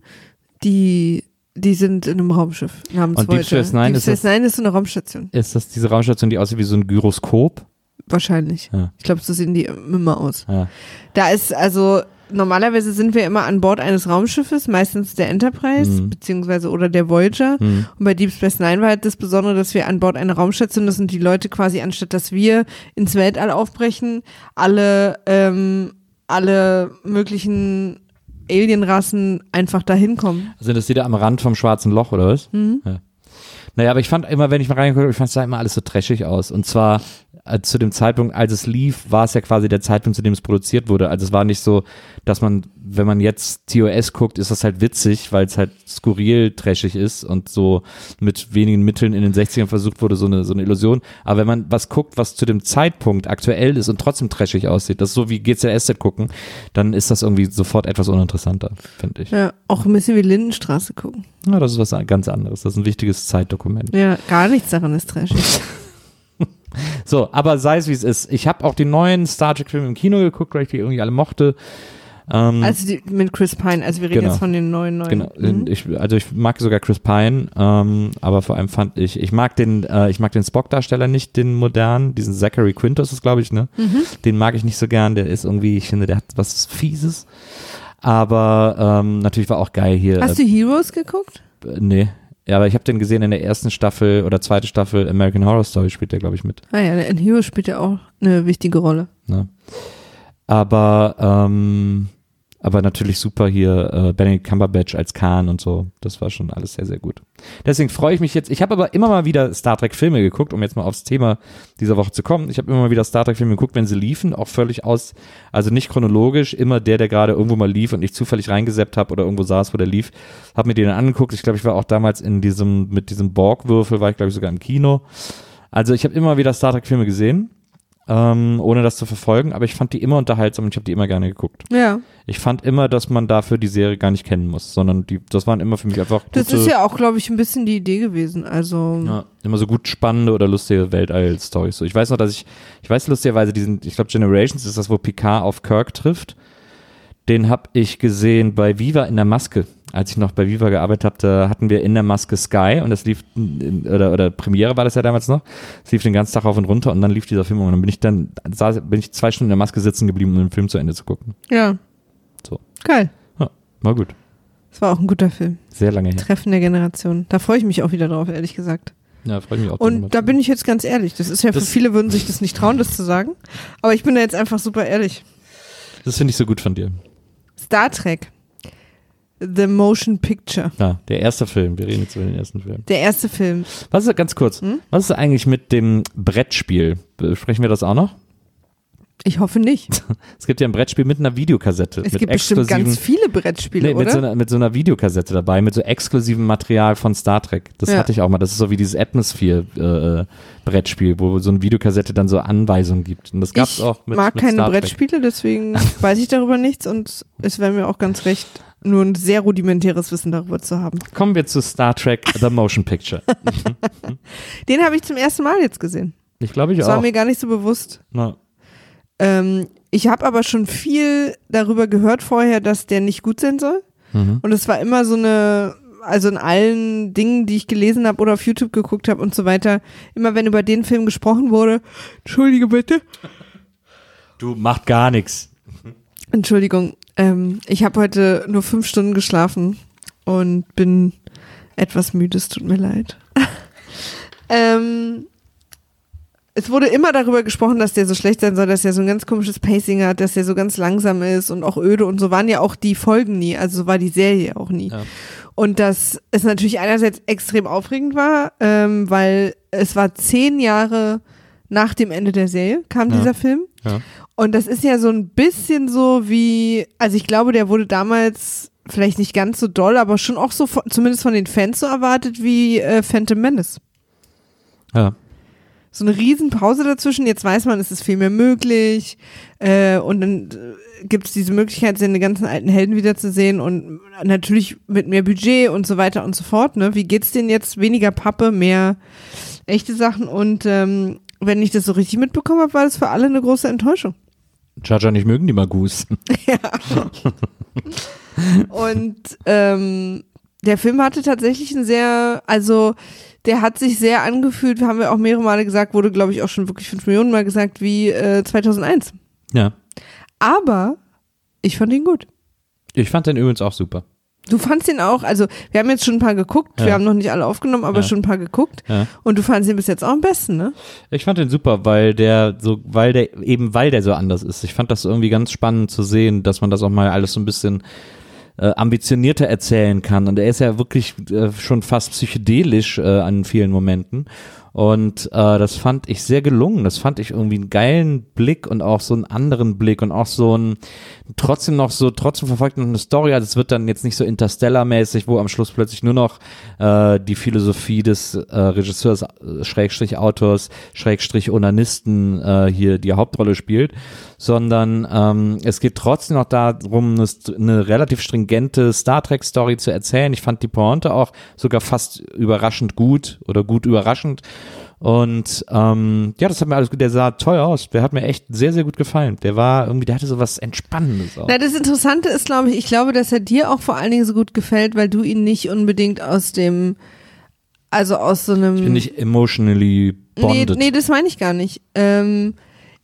die die sind in einem Raumschiff namens Und Deep Voyager. Space Nine Deep ist Space Nine ist so eine Raumstation. Ist das diese Raumstation, die aussieht wie so ein Gyroskop? Wahrscheinlich. Ja. Ich glaube, so sehen die immer aus. Ja. Da ist also normalerweise sind wir immer an Bord eines Raumschiffes, meistens der Enterprise Mhm. beziehungsweise oder der Voyager. Hm. Und bei Deep Space Nine war halt das Besondere, dass wir an Bord einer Raumstation, das sind die Leute quasi, anstatt dass wir ins Weltall aufbrechen, alle, ähm, alle möglichen Alienrassen einfach dahin kommen. Sind das die da am Rand vom schwarzen Loch oder was? Mhm. Ja. Naja, aber ich fand immer, wenn ich mal reingeguckt habe, ich fand es sah immer alles so trashig aus. Und zwar zu dem Zeitpunkt, als es lief, war es ja quasi der Zeitpunkt, zu dem es produziert wurde. Also es war nicht so, dass man, wenn man jetzt TOS guckt, ist das halt witzig, weil es halt skurril trashig ist und so mit wenigen Mitteln in den 60ern versucht wurde, so eine, so eine Illusion. Aber wenn man was guckt, was zu dem Zeitpunkt aktuell ist und trotzdem trashig aussieht, das ist so wie GCS gucken, dann ist das irgendwie sofort etwas uninteressanter, finde ich. Ja, auch ein bisschen wie Lindenstraße gucken. Ja, das ist was ganz anderes. Das ist ein wichtiges Zeitdokument. Ja, gar nichts daran ist trashig. So, aber sei es wie es ist. Ich habe auch die neuen Star Trek-Filme im Kino geguckt, weil ich die irgendwie alle mochte. Ähm, Also die, mit Chris Pine, also wir reden Genau. jetzt von den neuen, neuen. genau. Mhm. Ich, also ich mag sogar Chris Pine, ähm, aber vor allem fand ich, ich mag den, äh, ich mag den Spock-Darsteller nicht, den modernen, diesen Zachary Quinto ist glaube ich, ne? Mhm. Den mag ich nicht so gern. Der ist irgendwie, ich finde, der hat was Fieses. Aber ähm, natürlich war auch geil hier. Hast du Heroes geguckt? äh, nee. Ja, aber ich habe den gesehen in der ersten Staffel oder zweite Staffel American Horror Story spielt der, glaube ich, mit. Ah ja, in Heroes spielt ja auch eine wichtige Rolle. Ne? Aber, ähm, aber natürlich super hier äh, Benedict Cumberbatch als Khan und so. Das war schon alles sehr, sehr gut. Deswegen freue ich mich jetzt. Ich habe aber immer mal wieder Star Trek Filme geguckt, um jetzt mal aufs Thema dieser Woche zu kommen. Ich habe immer mal wieder Star Trek Filme geguckt, wenn sie liefen, auch völlig aus, also nicht chronologisch, immer der, der gerade irgendwo mal lief und ich zufällig reingeseppt habe oder irgendwo saß, wo der lief, habe mir den angeguckt. Ich glaube, ich war auch damals in diesem, mit diesem Borg-Würfel, war ich glaube ich sogar im Kino. Also ich habe immer wieder Star Trek Filme gesehen. Ähm, ohne das zu verfolgen, aber ich fand die immer unterhaltsam und ich habe die immer gerne geguckt. Ja. Ich fand immer, dass man dafür die Serie gar nicht kennen muss, sondern die, das waren immer für mich einfach Das gute, ist ja auch, glaube ich, ein bisschen die Idee gewesen. Also, ja, immer so gut spannende oder lustige Weltall-Stories. So, ich weiß noch, dass ich, ich weiß lustigerweise diesen, ich glaube Generations ist das, wo Picard auf Kirk trifft. Den habe ich gesehen bei Viva in der Maske. Als ich noch bei Viva gearbeitet habe, da hatten wir in der Maske Sky und das lief, oder, oder Premiere war das ja damals noch. Es lief den ganzen Tag auf und runter und dann lief dieser Film und dann bin ich dann, saß, bin ich zwei Stunden in der Maske sitzen geblieben, um den Film zu Ende zu gucken. ja. So. Geil. Ja, war gut. Das war auch ein guter Film. Sehr lange her. Treffen der Generation. Da freue ich mich auch wieder drauf, ehrlich gesagt. Ja, freue mich auch. Und da bin ich jetzt ganz ehrlich. Das ist ja für Das- viele würden sich das nicht trauen, das zu sagen. Aber ich bin da jetzt einfach super ehrlich. das finde ich so gut von dir. Star Trek. The Motion Picture. Ja, der erste Film. Wir reden jetzt über den ersten Film. Der erste Film. Was ist, ganz kurz, Hm? was ist eigentlich mit dem Brettspiel? Besprechen wir das auch noch? Ich hoffe nicht. Es gibt ja ein Brettspiel mit einer Videokassette. Es gibt bestimmt ganz viele Brettspiele, Nee, mit, so oder? einer, mit so einer Videokassette dabei, mit so exklusivem Material von Star Trek. Das Ja. hatte ich auch mal. Das ist so wie dieses Atmosphere-Brettspiel, wo so eine Videokassette dann so Anweisungen gibt. Und das gab's ich auch mit, mag mit keine. Brettspiele, deswegen weiß ich darüber nichts und es wäre mir auch ganz recht, nur ein sehr rudimentäres Wissen darüber zu haben. Kommen wir zu Star Trek The Motion Picture. Den habe ich zum ersten Mal jetzt gesehen. Ich glaube, ich Das war auch. mir gar nicht so bewusst. Na, Ähm, ich habe aber schon viel darüber gehört vorher, dass der nicht gut sein soll. mhm. Und es war immer so eine, also in allen Dingen, die ich gelesen habe oder auf YouTube geguckt habe und so weiter, immer wenn über den Film gesprochen wurde, entschuldige bitte, Du macht gar nichts. Entschuldigung, ähm, ich habe heute nur fünf Stunden geschlafen und bin etwas müde, es tut mir leid. ähm, es wurde immer darüber gesprochen, dass der so schlecht sein soll, dass er so ein ganz komisches Pacing hat, dass er so ganz langsam ist und auch öde und so waren ja auch die Folgen nie, also so war die Serie auch nie. Ja. Und dass es natürlich einerseits extrem aufregend war, ähm, weil es war zehn Jahre nach dem Ende der Serie kam Ja. dieser Film. Ja. Und das ist ja so ein bisschen so wie, also ich glaube, der wurde damals vielleicht nicht ganz so doll, aber schon auch so, zumindest von den Fans so erwartet wie äh, Phantom Menace. Ja. So eine Riesenpause dazwischen, jetzt weiß man, es ist viel mehr möglich äh, und dann äh, gibt es diese Möglichkeit, seine ganzen alten Helden wiederzusehen und natürlich mit mehr Budget und so weiter und so fort. Ne? Wie geht's denen jetzt? Weniger Pappe, mehr echte Sachen und ähm, wenn ich das so richtig mitbekommen habe, war das für alle eine große Enttäuschung. Jaja nicht mögen die Magus. Und ähm, der Film hatte tatsächlich ein sehr, also der hat sich sehr angefühlt, haben wir auch mehrere Male gesagt, wurde glaube ich auch schon wirklich fünf Millionen Mal gesagt, wie äh, 2001. Ja. Aber ich fand ihn gut. Ich fand den übrigens auch super. Du fandst ihn auch, also wir haben jetzt schon ein paar geguckt, Ja. wir haben noch nicht alle aufgenommen, aber Ja. schon ein paar geguckt. Ja. Und du fandst ihn bis jetzt auch am besten, ne? Ich fand den super, weil der so, weil der, eben weil der so anders ist. Ich fand das irgendwie ganz spannend zu sehen, dass man das auch mal alles so ein bisschen äh, ambitionierter erzählen kann. Und er ist ja wirklich äh, schon fast psychedelisch äh, an vielen Momenten. Und äh, das fand ich sehr gelungen. Das fand ich irgendwie einen geilen Blick und auch so einen anderen Blick und auch so ein trotzdem noch so, trotzdem verfolgt noch eine Story. Also es wird dann jetzt nicht so Interstellar-mäßig, wo am Schluss plötzlich nur noch äh, die Philosophie des äh, Regisseurs, äh, Schrägstrich Autors, Schrägstrich Onanisten äh, hier die Hauptrolle spielt, sondern ähm, es geht trotzdem noch darum, eine, eine relativ stringente Star Trek-Story zu erzählen. Ich fand die Pointe auch sogar fast überraschend gut oder gut überraschend. Und ähm, ja, das hat mir alles gut. Der sah toll aus. Der hat mir echt sehr, sehr gut gefallen. Der war irgendwie, der hatte so was Entspannendes auch. Na, das Interessante ist, glaube ich, ich glaube, dass er dir auch vor allen Dingen so gut gefällt, weil du ihn nicht unbedingt aus dem, also aus so einem. Ich bin nicht emotionally Nee, bonded. nee, das meine ich gar nicht. Ähm,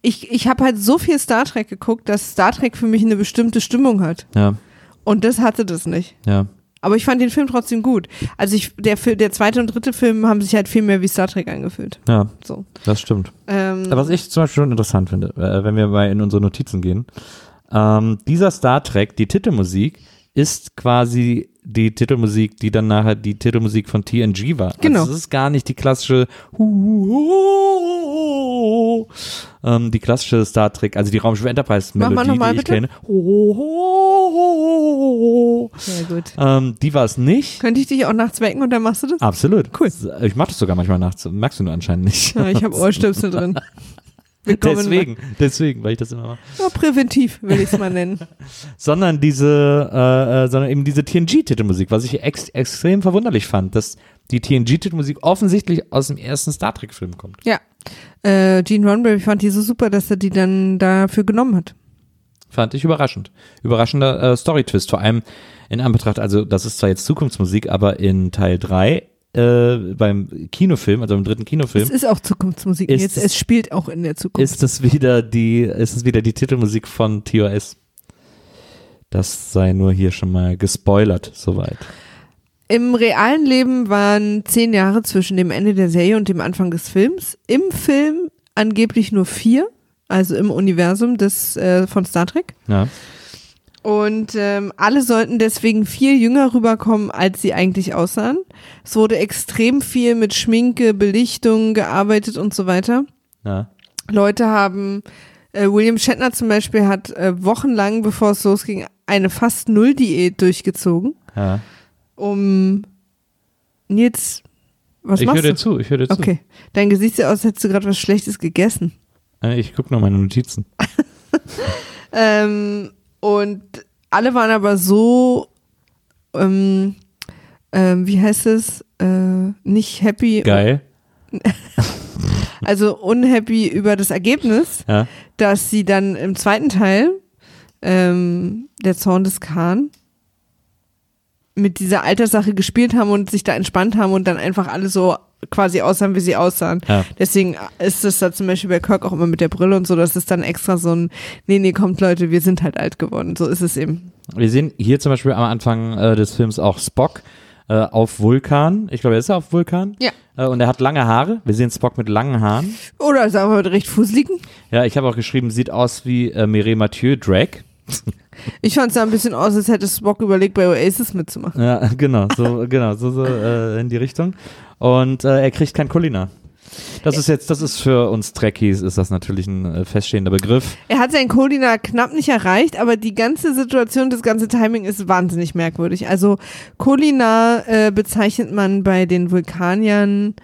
ich ich habe halt so viel Star Trek geguckt, dass Star Trek für mich eine bestimmte Stimmung hat. Ja, Und das hatte das nicht. ja. Aber ich fand den Film trotzdem gut. Also ich, der, der zweite und dritte Film haben sich halt viel mehr wie Star Trek angefühlt. Ja, So. das stimmt. Ähm, Was ich zum Beispiel schon interessant finde, äh, wenn wir mal in unsere Notizen gehen, ähm, dieser Star Trek, die Titelmusik, ist quasi die Titelmusik, die dann nachher die Titelmusik von TNG war. Genau. Also es ist gar nicht die klassische ähm, die klassische Star Trek, also die Raumschiff Enterprise Melodie, mal die ich bitte. kenne. sehr gut. Ähm, die war es nicht. Könnte ich dich auch nachts wecken und dann machst du das? Absolut. Cool. Ich mache das sogar manchmal nachts. Merkst du nur anscheinend nicht. Ja, ich habe Ohrstöpsel drin. Willkommen deswegen, deswegen, weil ich das immer mache. Ja, präventiv, will ich es mal nennen. sondern diese, äh, äh, sondern eben diese TNG-Titelmusik, was ich ex extrem verwunderlich fand, dass die TNG-Titelmusik offensichtlich aus dem ersten Star Trek-Film kommt. Ja. Äh, Gene Roddenberry fand die so super, dass er die dann dafür genommen hat. Fand ich überraschend. Überraschender äh, Story-Twist, vor allem in Anbetracht, also das ist zwar jetzt Zukunftsmusik, aber in Teil 3 äh, beim Kinofilm, also im dritten Kinofilm, Es ist auch Zukunftsmusik. Ist Jetzt, es- spielt auch in der Zukunft. ist es wieder die, ist es wieder die Titelmusik von TOS. Das sei nur hier schon mal gespoilert, soweit. Im realen Leben waren zehn Jahre zwischen dem Ende der Serie und dem Anfang des Films. Im Film angeblich nur vier, also im Universum des äh, von Star Trek. Ja. Und ähm, alle sollten deswegen viel jünger rüberkommen, als sie eigentlich aussahen. Es wurde extrem viel mit Schminke, Belichtung gearbeitet und so weiter. Ja. Leute haben Äh, William Shatner zum Beispiel hat äh, wochenlang, bevor es losging, eine fast Null-Diät durchgezogen, Ja. um Nils, was ich höre machst dir zu, ich höre dir zu. Okay, dein Gesicht sieht aus, als hättest du gerade was Schlechtes gegessen. Äh, Ich gucke noch meine Notizen. Ähm, und alle waren aber so, ähm, ähm, wie heißt es, äh, nicht happy, Geil. also unhappy über das Ergebnis, Ja. dass sie dann im zweiten Teil, ähm, der Zorn des Khan, mit dieser Alterssache gespielt haben und sich da entspannt haben und dann einfach alle so quasi aussahen, wie sie aussahen. Ja. Deswegen ist es da zum Beispiel bei Kirk auch immer mit der Brille und so, dass es dann extra so ein, nee, nee, kommt Leute, wir sind halt alt geworden. So ist es eben. Wir sehen hier zum Beispiel am Anfang äh, des Films auch Spock äh, auf Vulkan. Ich glaube, er ist auf Vulkan. Ja. Äh, und er hat lange Haare. Wir sehen Spock mit langen Haaren. Oder sagen wir mal recht fusseligen. Ja, ich habe auch geschrieben, sieht aus wie äh, Mireille Mathieu, Drag. Ich fand es sah ein bisschen aus, als hätte Spock überlegt, bei Oasis mitzumachen. Ja, genau, so, genau, so, so äh, in die Richtung. Und äh, er kriegt kein Kulinar. Das ist jetzt, das ist für uns Trekkies, ist das natürlich ein äh, feststehender Begriff. Er hat seinen Kolina knapp nicht erreicht, aber die ganze Situation, das ganze Timing ist wahnsinnig merkwürdig. Also Kolina äh, bezeichnet man bei den Vulkaniern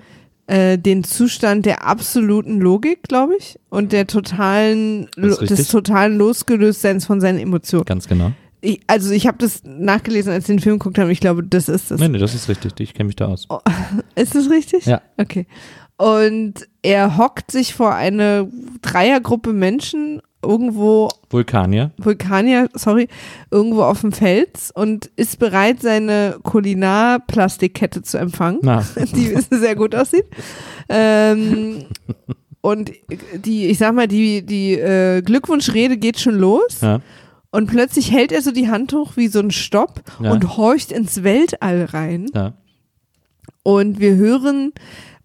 äh, den Zustand der absoluten Logik, glaube ich, und der totalen, des totalen Losgelöstseins von seinen Emotionen. Ganz genau. Ich, also ich habe das nachgelesen, als wir den Film geguckt haben. Ich glaube, das ist es. Nee, nee, das ist richtig. Ich kenne mich da aus. Ist das richtig? Ja. Okay. Und er hockt sich vor eine Dreiergruppe Menschen irgendwo, Vulkanier. Vulkanier, sorry, irgendwo auf dem Fels und ist bereit, seine Kulinar-Plastikkette zu empfangen, Na, die sehr gut aussieht. Ähm, und die, ich sag mal, die, die äh, Glückwunschrede geht schon los. ja. Und plötzlich hält er so die Hand hoch wie so ein Stopp Ja. und horcht ins Weltall rein. ja. Und wir hören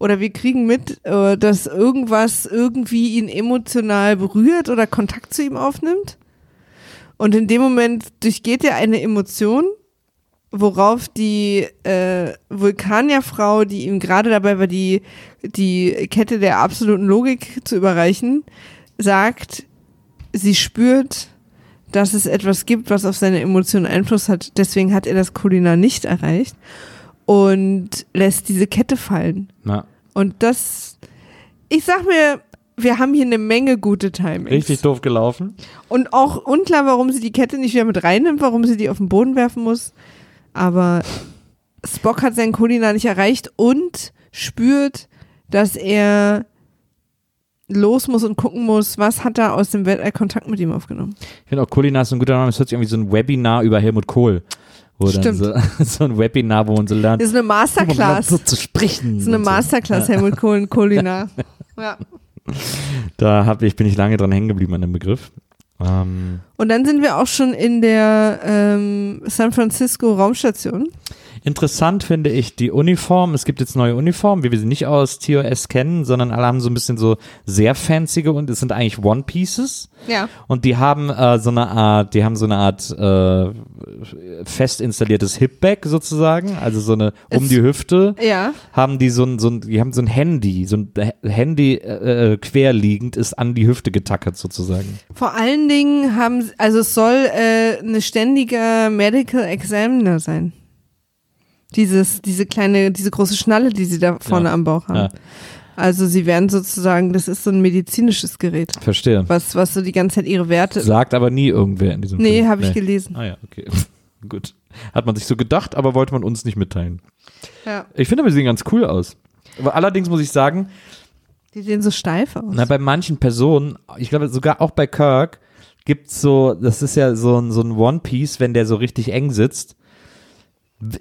oder wir kriegen mit, äh, dass irgendwas irgendwie ihn emotional berührt oder Kontakt zu ihm aufnimmt. Und in dem Moment durchgeht er eine Emotion, worauf die äh, Vulkanierfrau, die ihm gerade dabei war, die, die Kette der absoluten Logik zu überreichen, sagt, sie spürt, dass es etwas gibt, was auf seine Emotionen Einfluss hat. Deswegen hat er das Kulinar nicht erreicht und lässt diese Kette fallen. Na, Und das, ich sag mir, wir haben hier eine Menge gute Timings. richtig doof gelaufen. Und auch unklar, warum sie die Kette nicht wieder mit reinnimmt, warum sie die auf den Boden werfen muss. Aber Spock hat seinen Kulinar nicht erreicht und spürt, dass er los muss und gucken muss, was hat er aus dem Weltall Kontakt mit ihm aufgenommen. Ich finde auch Kulinar ist ein guter Name. Es hört sich irgendwie so ein Webinar über Helmut Kohl. Wo dann Stimmt. So, so ein Webinar, wo man so lernt, Das ist eine Masterclass. so Das zu sprechen. ist eine und so. Masterclass, Helmut Kohl und Kulinar. Ja. Da hab ich, bin ich lange dran hängen geblieben an dem Begriff. Ähm, Und dann sind wir auch schon in der ähm, San Francisco Raumstation. Interessant finde ich die Uniform. Es gibt jetzt neue Uniformen, wie wir sie nicht aus TOS kennen, sondern alle haben so ein bisschen so sehr fancyge und es sind eigentlich One Pieces. Ja. Und die haben äh, so eine Art, die haben so eine Art äh, fest installiertes Hipbag sozusagen, also so eine um Es- die Hüfte. Ja. Haben die so ein, so ein, die haben so ein Handy, so ein Handy äh, äh, querliegend ist an die Hüfte getackert sozusagen. Vor allen Dingen haben, also es soll äh, eine ständiger Medical Examiner sein. Dieses, diese kleine, diese große Schnalle, die sie da vorne Ja. am Bauch haben. Ja. Also sie werden sozusagen, das ist so ein medizinisches Gerät, Verstehe. was, was so die ganze Zeit ihre Werte. Sagt aber nie irgendwer in diesem nee, Film. habe ich gelesen. Ah ja, okay. Gut. Hat man sich so gedacht, aber wollte man uns nicht mitteilen. Ja. Ich finde aber, sie sehen ganz cool aus. Aber allerdings muss ich sagen, Die sehen so steif aus. Na, bei manchen Personen, ich glaube sogar auch bei Kirk, gibt's so, das ist ja so ein, so ein One Piece, wenn der so richtig eng sitzt.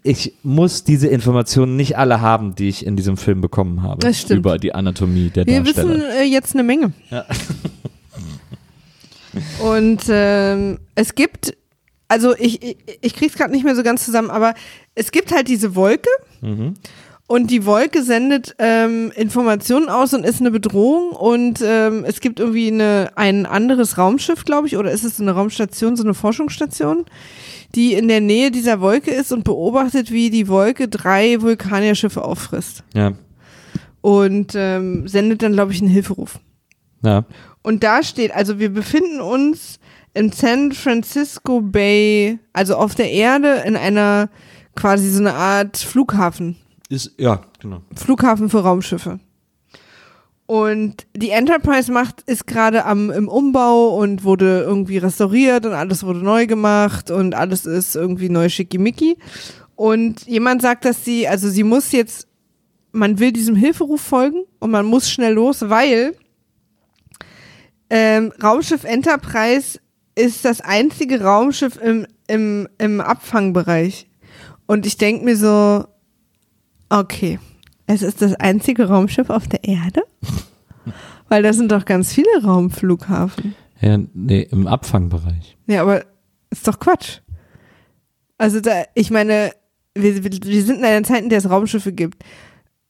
Ich muss diese Informationen nicht alle haben, die ich in diesem Film bekommen habe. Das stimmt. Über die Anatomie der Wir Darsteller. wissen äh, jetzt eine Menge. Ja. Und ähm, es gibt, also ich, ich, ich krieg's gerade nicht mehr so ganz zusammen, aber es gibt halt diese Wolke Mhm. und die Wolke sendet ähm, Informationen aus und ist eine Bedrohung und ähm, es gibt irgendwie eine, ein anderes Raumschiff, glaube ich, oder ist es so eine Raumstation, so eine Forschungsstation, die in der Nähe dieser Wolke ist und beobachtet, wie die Wolke drei Vulkanierschiffe auffrisst Ja. und ähm, sendet dann, glaube ich, einen Hilferuf. Ja. Und da steht, also wir befinden uns im San Francisco Bay, also auf der Erde in einer quasi so eine Art Flughafen. Ist, ja, genau. Flughafen für Raumschiffe. Und die Enterprise macht, ist gerade am im Umbau und wurde irgendwie restauriert und alles wurde neu gemacht und alles ist irgendwie neu schickimicki. Und jemand sagt, dass sie, also sie muss jetzt, man will diesem Hilferuf folgen und man muss schnell los, weil ähm, Raumschiff Enterprise ist das einzige Raumschiff im, im, im Abfangbereich. Und ich denke mir so, okay, es ist das einzige Raumschiff auf der Erde? Weil da sind doch ganz viele Raumflughafen. Ja, nee, im Abfangbereich. Ja, aber ist doch Quatsch. Also da, ich meine, wir, wir sind in einer Zeit, in der es Raumschiffe gibt.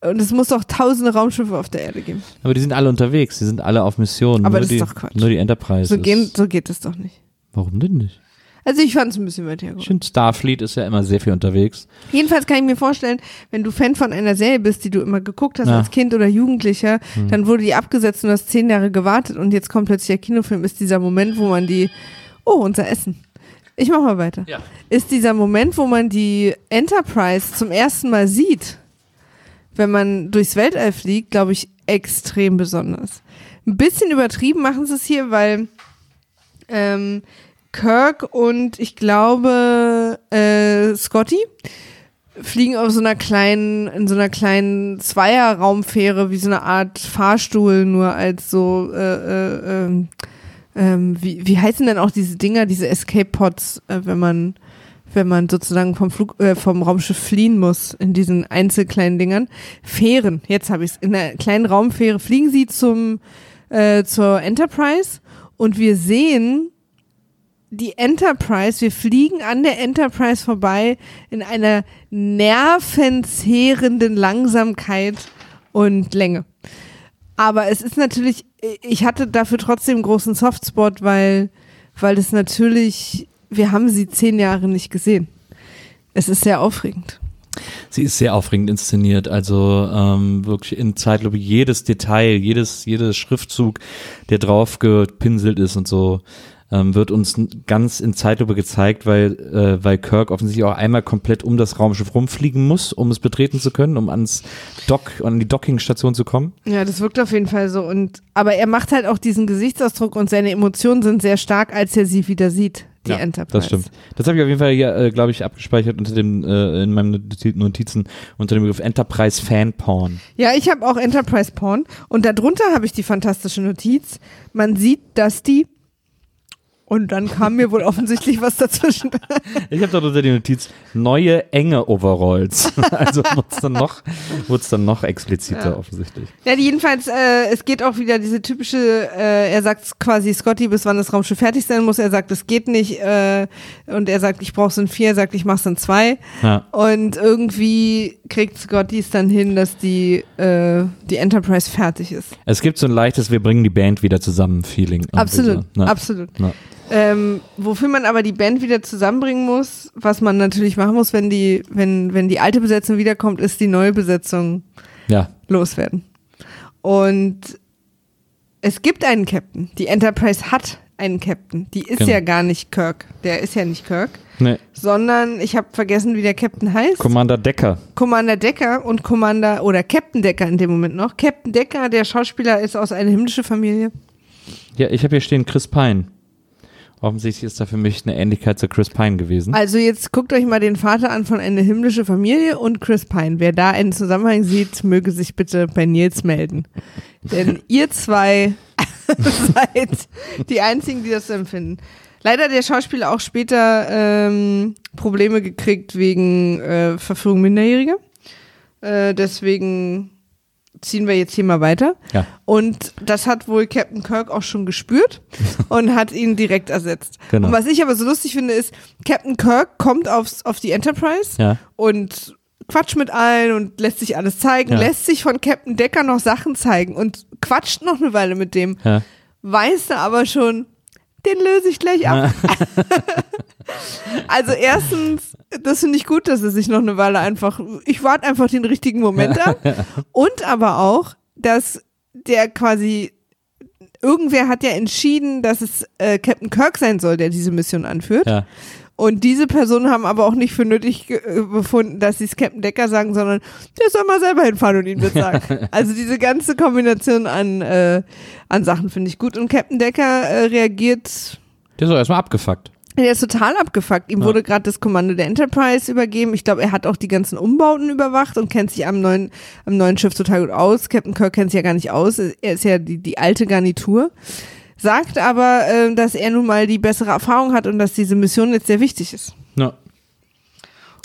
Und es muss doch tausende Raumschiffe auf der Erde geben. Aber die sind alle unterwegs, die sind alle auf Mission. Aber nur das die, ist doch Quatsch. Nur die Enterprise. So, gehen, so geht es doch nicht. Warum denn nicht? Also ich fand es ein bisschen weit Ich hergeholt. finde, Starfleet ist ja immer sehr viel unterwegs. Jedenfalls kann ich mir vorstellen, wenn du Fan von einer Serie bist, die du immer geguckt hast Ja. als Kind oder Jugendlicher, dann wurde die abgesetzt und du hast zehn Jahre gewartet und jetzt kommt plötzlich der Kinofilm, ist dieser Moment, wo man die, oh, unser Essen. Ich mach mal weiter. Ja. Ist dieser Moment, wo man die Enterprise zum ersten Mal sieht, wenn man durchs Weltall fliegt, glaube ich, extrem besonders. Ein bisschen übertrieben machen sie es hier, weil ähm, Kirk und ich glaube äh, Scotty fliegen auf so einer kleinen, in so einer kleinen Zweierraumfähre, wie so eine Art Fahrstuhl, nur als so, äh, äh, ähm, ähm, wie, wie heißen denn auch diese Dinger, diese Escape-Pods, äh, wenn man, wenn man sozusagen vom Flug, äh, vom Raumschiff fliehen muss, in diesen einzelkleinen Dingern. Fähren, jetzt habe ich es. In einer kleinen Raumfähre fliegen sie zum, äh, zur Enterprise und wir sehen die Enterprise, wir fliegen an der Enterprise vorbei in einer nervenzehrenden Langsamkeit und Länge. Aber es ist natürlich, ich hatte dafür trotzdem großen Softspot, weil, weil es natürlich, wir haben sie zehn Jahre nicht gesehen. Es ist sehr aufregend. Sie ist sehr aufregend inszeniert, also ähm, wirklich in Zeitlupe jedes Detail, jedes, jedes Schriftzug, der drauf gepinselt ist und so, ähm, wird uns ganz in Zeitlupe gezeigt, weil, äh, weil Kirk offensichtlich auch einmal komplett um das Raumschiff rumfliegen muss, um es betreten zu können, um ans Dock, an die Dockingstation zu kommen. Ja, das wirkt auf jeden Fall so. Und aber er macht halt auch diesen Gesichtsausdruck und seine Emotionen sind sehr stark, als er sie wieder sieht, die Ja, Enterprise. Das stimmt. Das habe ich auf jeden Fall hier, äh, glaube ich, abgespeichert unter dem, äh, in meinen Noti- Notizen unter dem Begriff Enterprise Fan Porn. Ja, ich habe auch Enterprise Porn und darunter habe ich die fantastische Notiz. Man sieht, dass die und dann kam mir wohl offensichtlich was dazwischen. Ich habe darunter die Notiz neue enge Overalls. also wurde es dann noch, dann noch expliziter Ja. offensichtlich. Ja, jedenfalls, äh, es geht auch wieder diese typische, äh, er sagt quasi Scotty, bis wann das Raumschiff fertig sein muss. Er sagt, es geht nicht. Äh, und er sagt, ich brauch's in vier. Er sagt, ich mach's in zwei. Ja. Und irgendwie kriegt Scotty es dann hin, dass die, äh, die Enterprise fertig ist. Es gibt so ein leichtes, wir bringen die Band wieder zusammen Feeling. Absolut, So. Ja. absolut. Ja. Ähm, wofür man aber die Band wieder zusammenbringen muss, was man natürlich machen muss, wenn die, wenn, wenn die alte Besetzung wiederkommt, ist die neue Besetzung ja. loswerden. Und es gibt einen Captain. Die Enterprise hat einen Captain. Die ist Genau. ja gar nicht Kirk. Der ist ja nicht Kirk, Nee. sondern ich habe vergessen, wie der Captain heißt. Commander Decker. Commander Decker und Commander oder Captain Decker in dem Moment noch. Captain Decker, der Schauspieler, ist aus einer himmlischen Familie. Ja, ich habe hier stehen Chris Pine. Offensichtlich ist da für mich eine Ähnlichkeit zu Chris Pine gewesen. Also jetzt guckt euch mal den Vater an von eine himmlische Familie und Chris Pine. Wer da einen Zusammenhang sieht, möge sich bitte bei Nils melden. Denn ihr zwei seid die einzigen, die das empfinden. Leider hat der Schauspieler auch später ähm, Probleme gekriegt wegen äh, Verführung Minderjähriger. Äh, deswegen ziehen wir jetzt hier mal weiter. Ja. Und das hat wohl Captain Kirk auch schon gespürt und hat ihn direkt ersetzt. Genau. Und was ich aber so lustig finde, ist, Captain Kirk kommt aufs, auf die Enterprise Ja. und quatscht mit allen und lässt sich alles zeigen, Ja. lässt sich von Captain Decker noch Sachen zeigen und quatscht noch eine Weile mit dem. Ja. Weiß er aber schon, den löse ich gleich ab. also erstens, das finde ich gut, dass er sich noch eine Weile einfach, ich warte einfach den richtigen Moment ab. Und aber auch, dass der quasi irgendwer hat ja entschieden, dass es äh, Captain Kirk sein soll, der diese Mission anführt. Ja. Und diese Personen haben aber auch nicht für nötig äh, befunden, dass sie es Captain Decker sagen, sondern der soll mal selber hinfahren und das sagen. also diese ganze Kombination an, äh, an Sachen finde ich gut. Und Captain Decker äh, reagiert Der ist doch erstmal abgefuckt. der ist total abgefuckt. Ihm Ja. wurde gerade das Kommando der Enterprise übergeben. Ich glaube, er hat auch die ganzen Umbauten überwacht und kennt sich am neuen, am neuen Schiff total gut aus. Captain Kirk kennt sich ja gar nicht aus. Er ist ja die, die alte Garnitur. Sagt aber, äh, dass er nun mal die bessere Erfahrung hat und dass diese Mission jetzt sehr wichtig ist. Ja.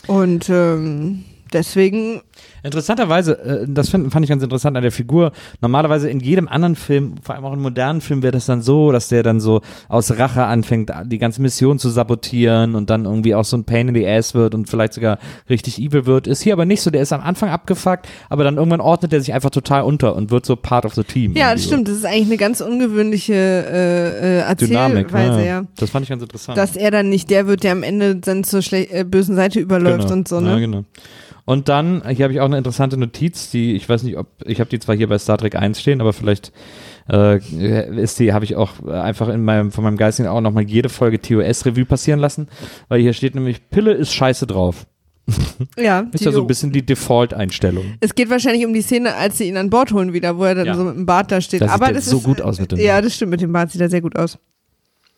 Und ähm, deswegen, Interessanterweise, äh, das fand ich ganz interessant an der Figur. Normalerweise in jedem anderen Film, vor allem auch in modernen Filmen, wäre das dann so, dass der dann so aus Rache anfängt, die ganze Mission zu sabotieren und dann irgendwie auch so ein Pain in the Ass wird und vielleicht sogar richtig evil wird. Ist hier aber nicht so. Der ist am Anfang abgefuckt, aber dann irgendwann ordnet er sich einfach total unter und wird so part of the team. ja, das so. stimmt. Das ist eigentlich eine ganz ungewöhnliche äh, äh, Dynamik. Erzählweise, ja. ja. Das fand ich ganz interessant. Dass er dann nicht der wird, der am Ende dann zur äh, bösen Seite überläuft Genau. und so, ne? Ja, genau. Und dann, hier habe ich auch eine interessante Notiz, die, ich weiß nicht, ob, ich habe die zwar hier bei Star Trek 1 stehen, aber vielleicht äh, ist die, habe ich auch einfach in meinem, von meinem geistigen auch nochmal jede Folge TOS-Revue passieren lassen, weil hier steht nämlich, Pille ist scheiße drauf. Ja, Ist ja so ein bisschen die Default-Einstellung. Es geht wahrscheinlich um die Szene, als sie ihn an Bord holen wieder, wo er dann Ja. so mit dem Bart da steht. Da sieht Aber der das so ist, gut aus mit dem Ja, Bart. das stimmt, mit dem Bart sieht er sehr gut aus.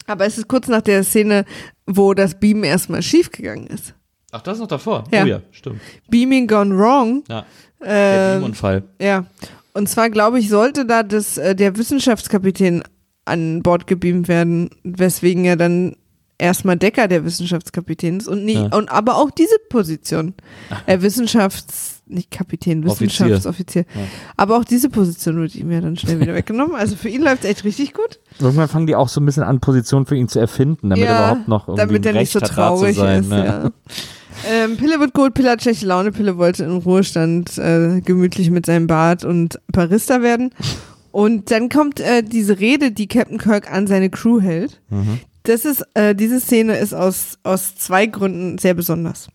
Aber es ist kurz nach der Szene, wo das Beamen erstmal schiefgegangen ist. Ach, das ist noch davor? Ja. Oh ja, stimmt. Beaming gone wrong. Ja. Der Ähm, Unfall. ja. Und zwar, glaube ich, sollte da das, äh, der Wissenschaftskapitän an Bord gebeamt werden, weswegen er dann erstmal Decker der Wissenschaftskapitän ist und nie, Ja. und aber auch diese Position. Äh, Wissenschafts, nicht Kapitän, Offizier. Wissenschaftsoffizier. Ja. Aber auch diese Position wird ihm ja dann schnell wieder weggenommen. Also für ihn läuft es echt richtig gut. Irgendwann fangen die auch so ein bisschen an, Positionen für ihn zu erfinden, damit er überhaupt noch irgendwie damit er nicht Recht so hat, da zu traurig sein. ist. ne? Ähm, Pille wird gut, Pille hat schlechte Laune, Pille wollte in Ruhestand äh, gemütlich mit seinem Bart und Barista werden. Und dann kommt äh, diese Rede, die Captain Kirk an seine Crew hält. Mhm. Das ist, äh, diese Szene ist aus, aus zwei Gründen sehr besonders.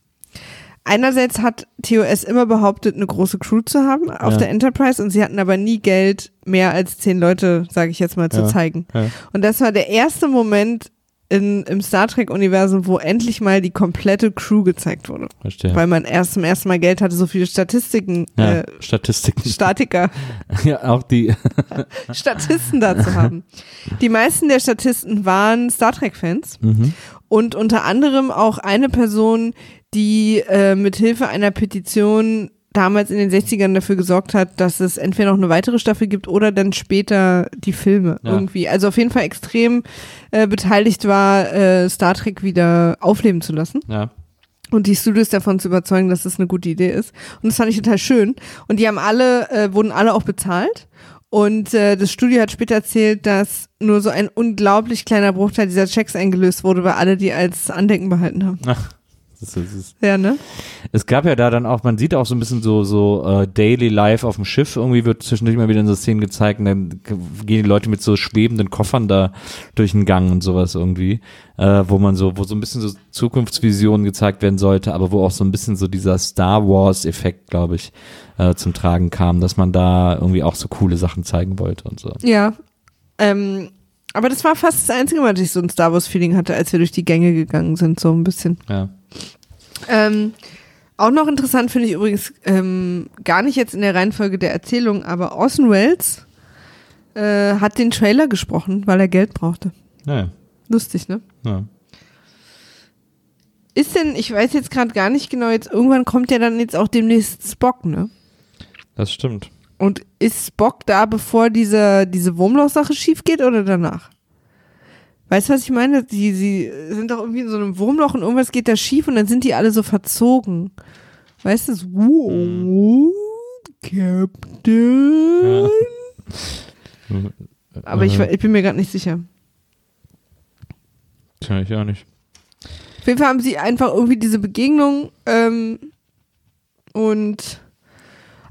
Einerseits hat TOS immer behauptet, eine große Crew zu haben auf Ja. der Enterprise und sie hatten aber nie Geld, mehr als zehn Leute, sage ich jetzt mal, zu Ja. zeigen. Ja. Und das war der erste Moment in, im Star Trek-Universum, wo endlich mal die komplette Crew gezeigt wurde. Verstehe. Weil man erst zum ersten Mal Geld hatte, so viele Statistiken, ja, äh, Statistiken. Statiker, ja, auch die. Statisten da zu haben. Die meisten der Statisten waren Star Trek-Fans Mhm. und unter anderem auch eine Person, die äh, mit Hilfe einer Petition damals in den 60ern dafür gesorgt hat, dass es entweder noch eine weitere Staffel gibt oder dann später die Filme Ja. irgendwie. Also auf jeden Fall extrem äh, beteiligt war, äh, Star Trek wieder aufleben zu lassen Ja. und die Studios davon zu überzeugen, dass das eine gute Idee ist. Und das fand ich total schön. Und die haben alle, äh, wurden alle auch bezahlt. Und äh, das Studio hat später erzählt, dass nur so ein unglaublich kleiner Bruchteil dieser Checks eingelöst wurde, weil alle die als Andenken behalten haben. Ach, das ist, das ist. Ja, ne? Es gab ja da dann auch, man sieht auch so ein bisschen so, so äh, Daily Life auf dem Schiff. Irgendwie wird zwischendurch mal wieder in so Szenen gezeigt und dann gehen die Leute mit so schwebenden Koffern da durch den Gang und sowas irgendwie, äh, wo man so, wo so ein bisschen so Zukunftsvisionen gezeigt werden sollte, aber wo auch so ein bisschen so dieser Star Wars-Effekt, glaube ich, äh, zum Tragen kam, dass man da irgendwie auch so coole Sachen zeigen wollte und so. Ja. Ähm, aber das war fast das einzige Mal, dass ich so ein Star Wars-Feeling hatte, als wir durch die Gänge gegangen sind, so ein bisschen. Ja. Ähm, auch noch interessant finde ich übrigens, ähm, gar nicht jetzt in der Reihenfolge der Erzählung, aber Orson Welles äh, hat den Trailer gesprochen, weil er Geld brauchte. Ja, Lustig, ne? ja. Ist denn, ich weiß jetzt gerade gar nicht genau, jetzt irgendwann kommt ja dann jetzt auch demnächst Spock, ne? Das stimmt. Und ist Spock da, bevor diese, diese Wurmloch-Sache schief geht oder danach? Weißt du, was ich meine? Die, sie sind doch irgendwie in so einem Wurmloch und irgendwas geht da schief und dann sind die alle so verzogen. Weißt du? So, wow, Captain. Aber ich, ich bin mir gerade nicht sicher. Tja, ich auch nicht. Auf jeden Fall haben sie einfach irgendwie diese Begegnung ähm, und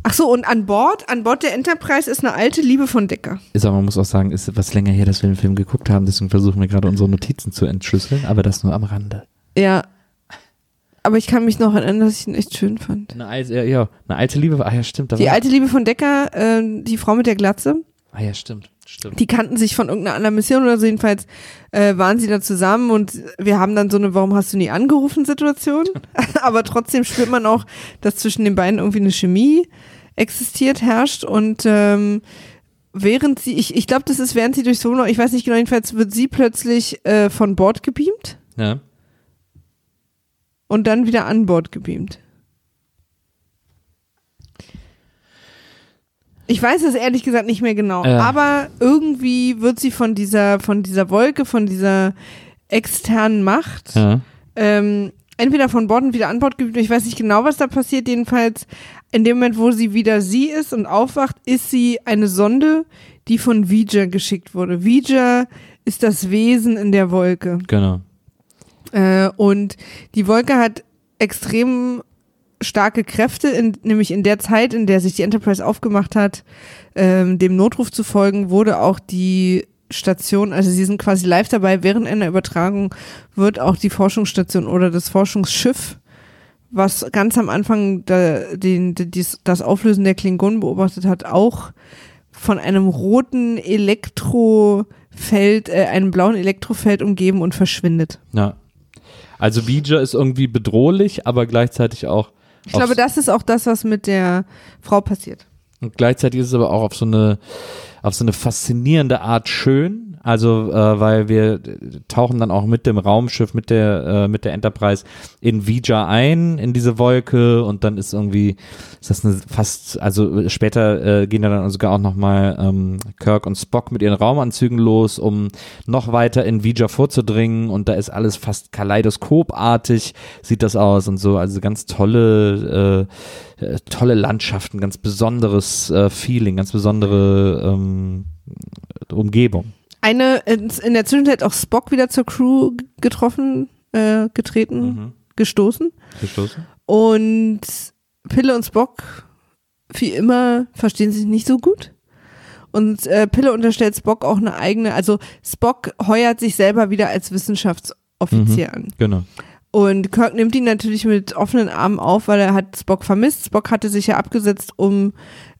ach so und an Bord, an Bord der Enterprise ist eine alte Liebe von Decker. Ist aber, man muss auch sagen, ist etwas länger her, dass wir den Film geguckt haben, deswegen versuchen wir gerade unsere Notizen zu entschlüsseln, aber das nur am Rande. Ja. Aber ich kann mich noch erinnern, dass ich ihn echt schön fand. Eine alte, ja, ja, eine alte Liebe, ah ja, stimmt. Da Die alte Liebe von Decker, äh, die Frau mit der Glatze, Ah ja, stimmt, stimmt. Die kannten sich von irgendeiner anderen Mission oder so. Jedenfalls äh, waren sie da zusammen und wir haben dann so eine Warum hast du nie angerufen Situation. Aber trotzdem spürt man auch, dass zwischen den beiden irgendwie eine Chemie existiert, herrscht und ähm, während sie, ich, ich glaube, das ist während sie durchs Wohnhaus, ich weiß nicht genau, jedenfalls wird sie plötzlich äh, von Bord gebeamt Ja. und dann wieder an Bord gebeamt. Ich weiß es ehrlich gesagt nicht mehr genau, Ja. aber irgendwie wird sie von dieser, von dieser Wolke, von dieser externen Macht, Ja. ähm, entweder von Bord und wieder an Bord gebeamt. Ich weiß nicht genau, was da passiert. Jedenfalls, in dem Moment, wo sie wieder sie ist und aufwacht, ist sie eine Sonde, die von Vija geschickt wurde. Vija ist das Wesen in der Wolke. Genau. Äh, und die Wolke hat extrem starke Kräfte, in, nämlich in der Zeit, in der sich die Enterprise aufgemacht hat, ähm, dem Notruf zu folgen, wurde auch die Station, also sie sind quasi live dabei, während einer Übertragung wird auch die Forschungsstation oder das Forschungsschiff, was ganz am Anfang da, den, dies, das Auflösen der Klingonen beobachtet hat, auch von einem roten Elektrofeld, äh, einem blauen Elektrofeld umgeben und verschwindet. Ja. Also Vija ist irgendwie bedrohlich, aber gleichzeitig auch. Ich glaube, das ist auch das, was mit der Frau passiert. Und gleichzeitig ist es aber auch auf so eine, auf so eine faszinierende Art schön. Also, äh, weil wir tauchen dann auch mit dem Raumschiff, mit der, äh, mit der Enterprise in Vija ein, in diese Wolke. Und dann ist irgendwie, ist das eine fast, also später äh, gehen ja dann sogar auch nochmal ähm, Kirk und Spock mit ihren Raumanzügen los, um noch weiter in Vija vorzudringen. Und da ist alles fast kaleidoskopartig, sieht das aus und so, also ganz tolle, äh, äh, tolle Landschaften, ganz besonderes äh, Feeling, ganz besondere ähm, Umgebung. Eine in, der Zwischenzeit auch Spock wieder zur Crew getroffen, äh, getreten, gestoßen. Gestoßen? Und Pille und Spock, wie immer, verstehen sich nicht so gut. Und äh, Pille unterstellt Spock auch eine eigene, also Spock heuert sich selber wieder als Wissenschaftsoffizier an. Genau. Und Kirk nimmt ihn natürlich mit offenen Armen auf, weil er hat Spock vermisst. Spock hatte sich ja abgesetzt, um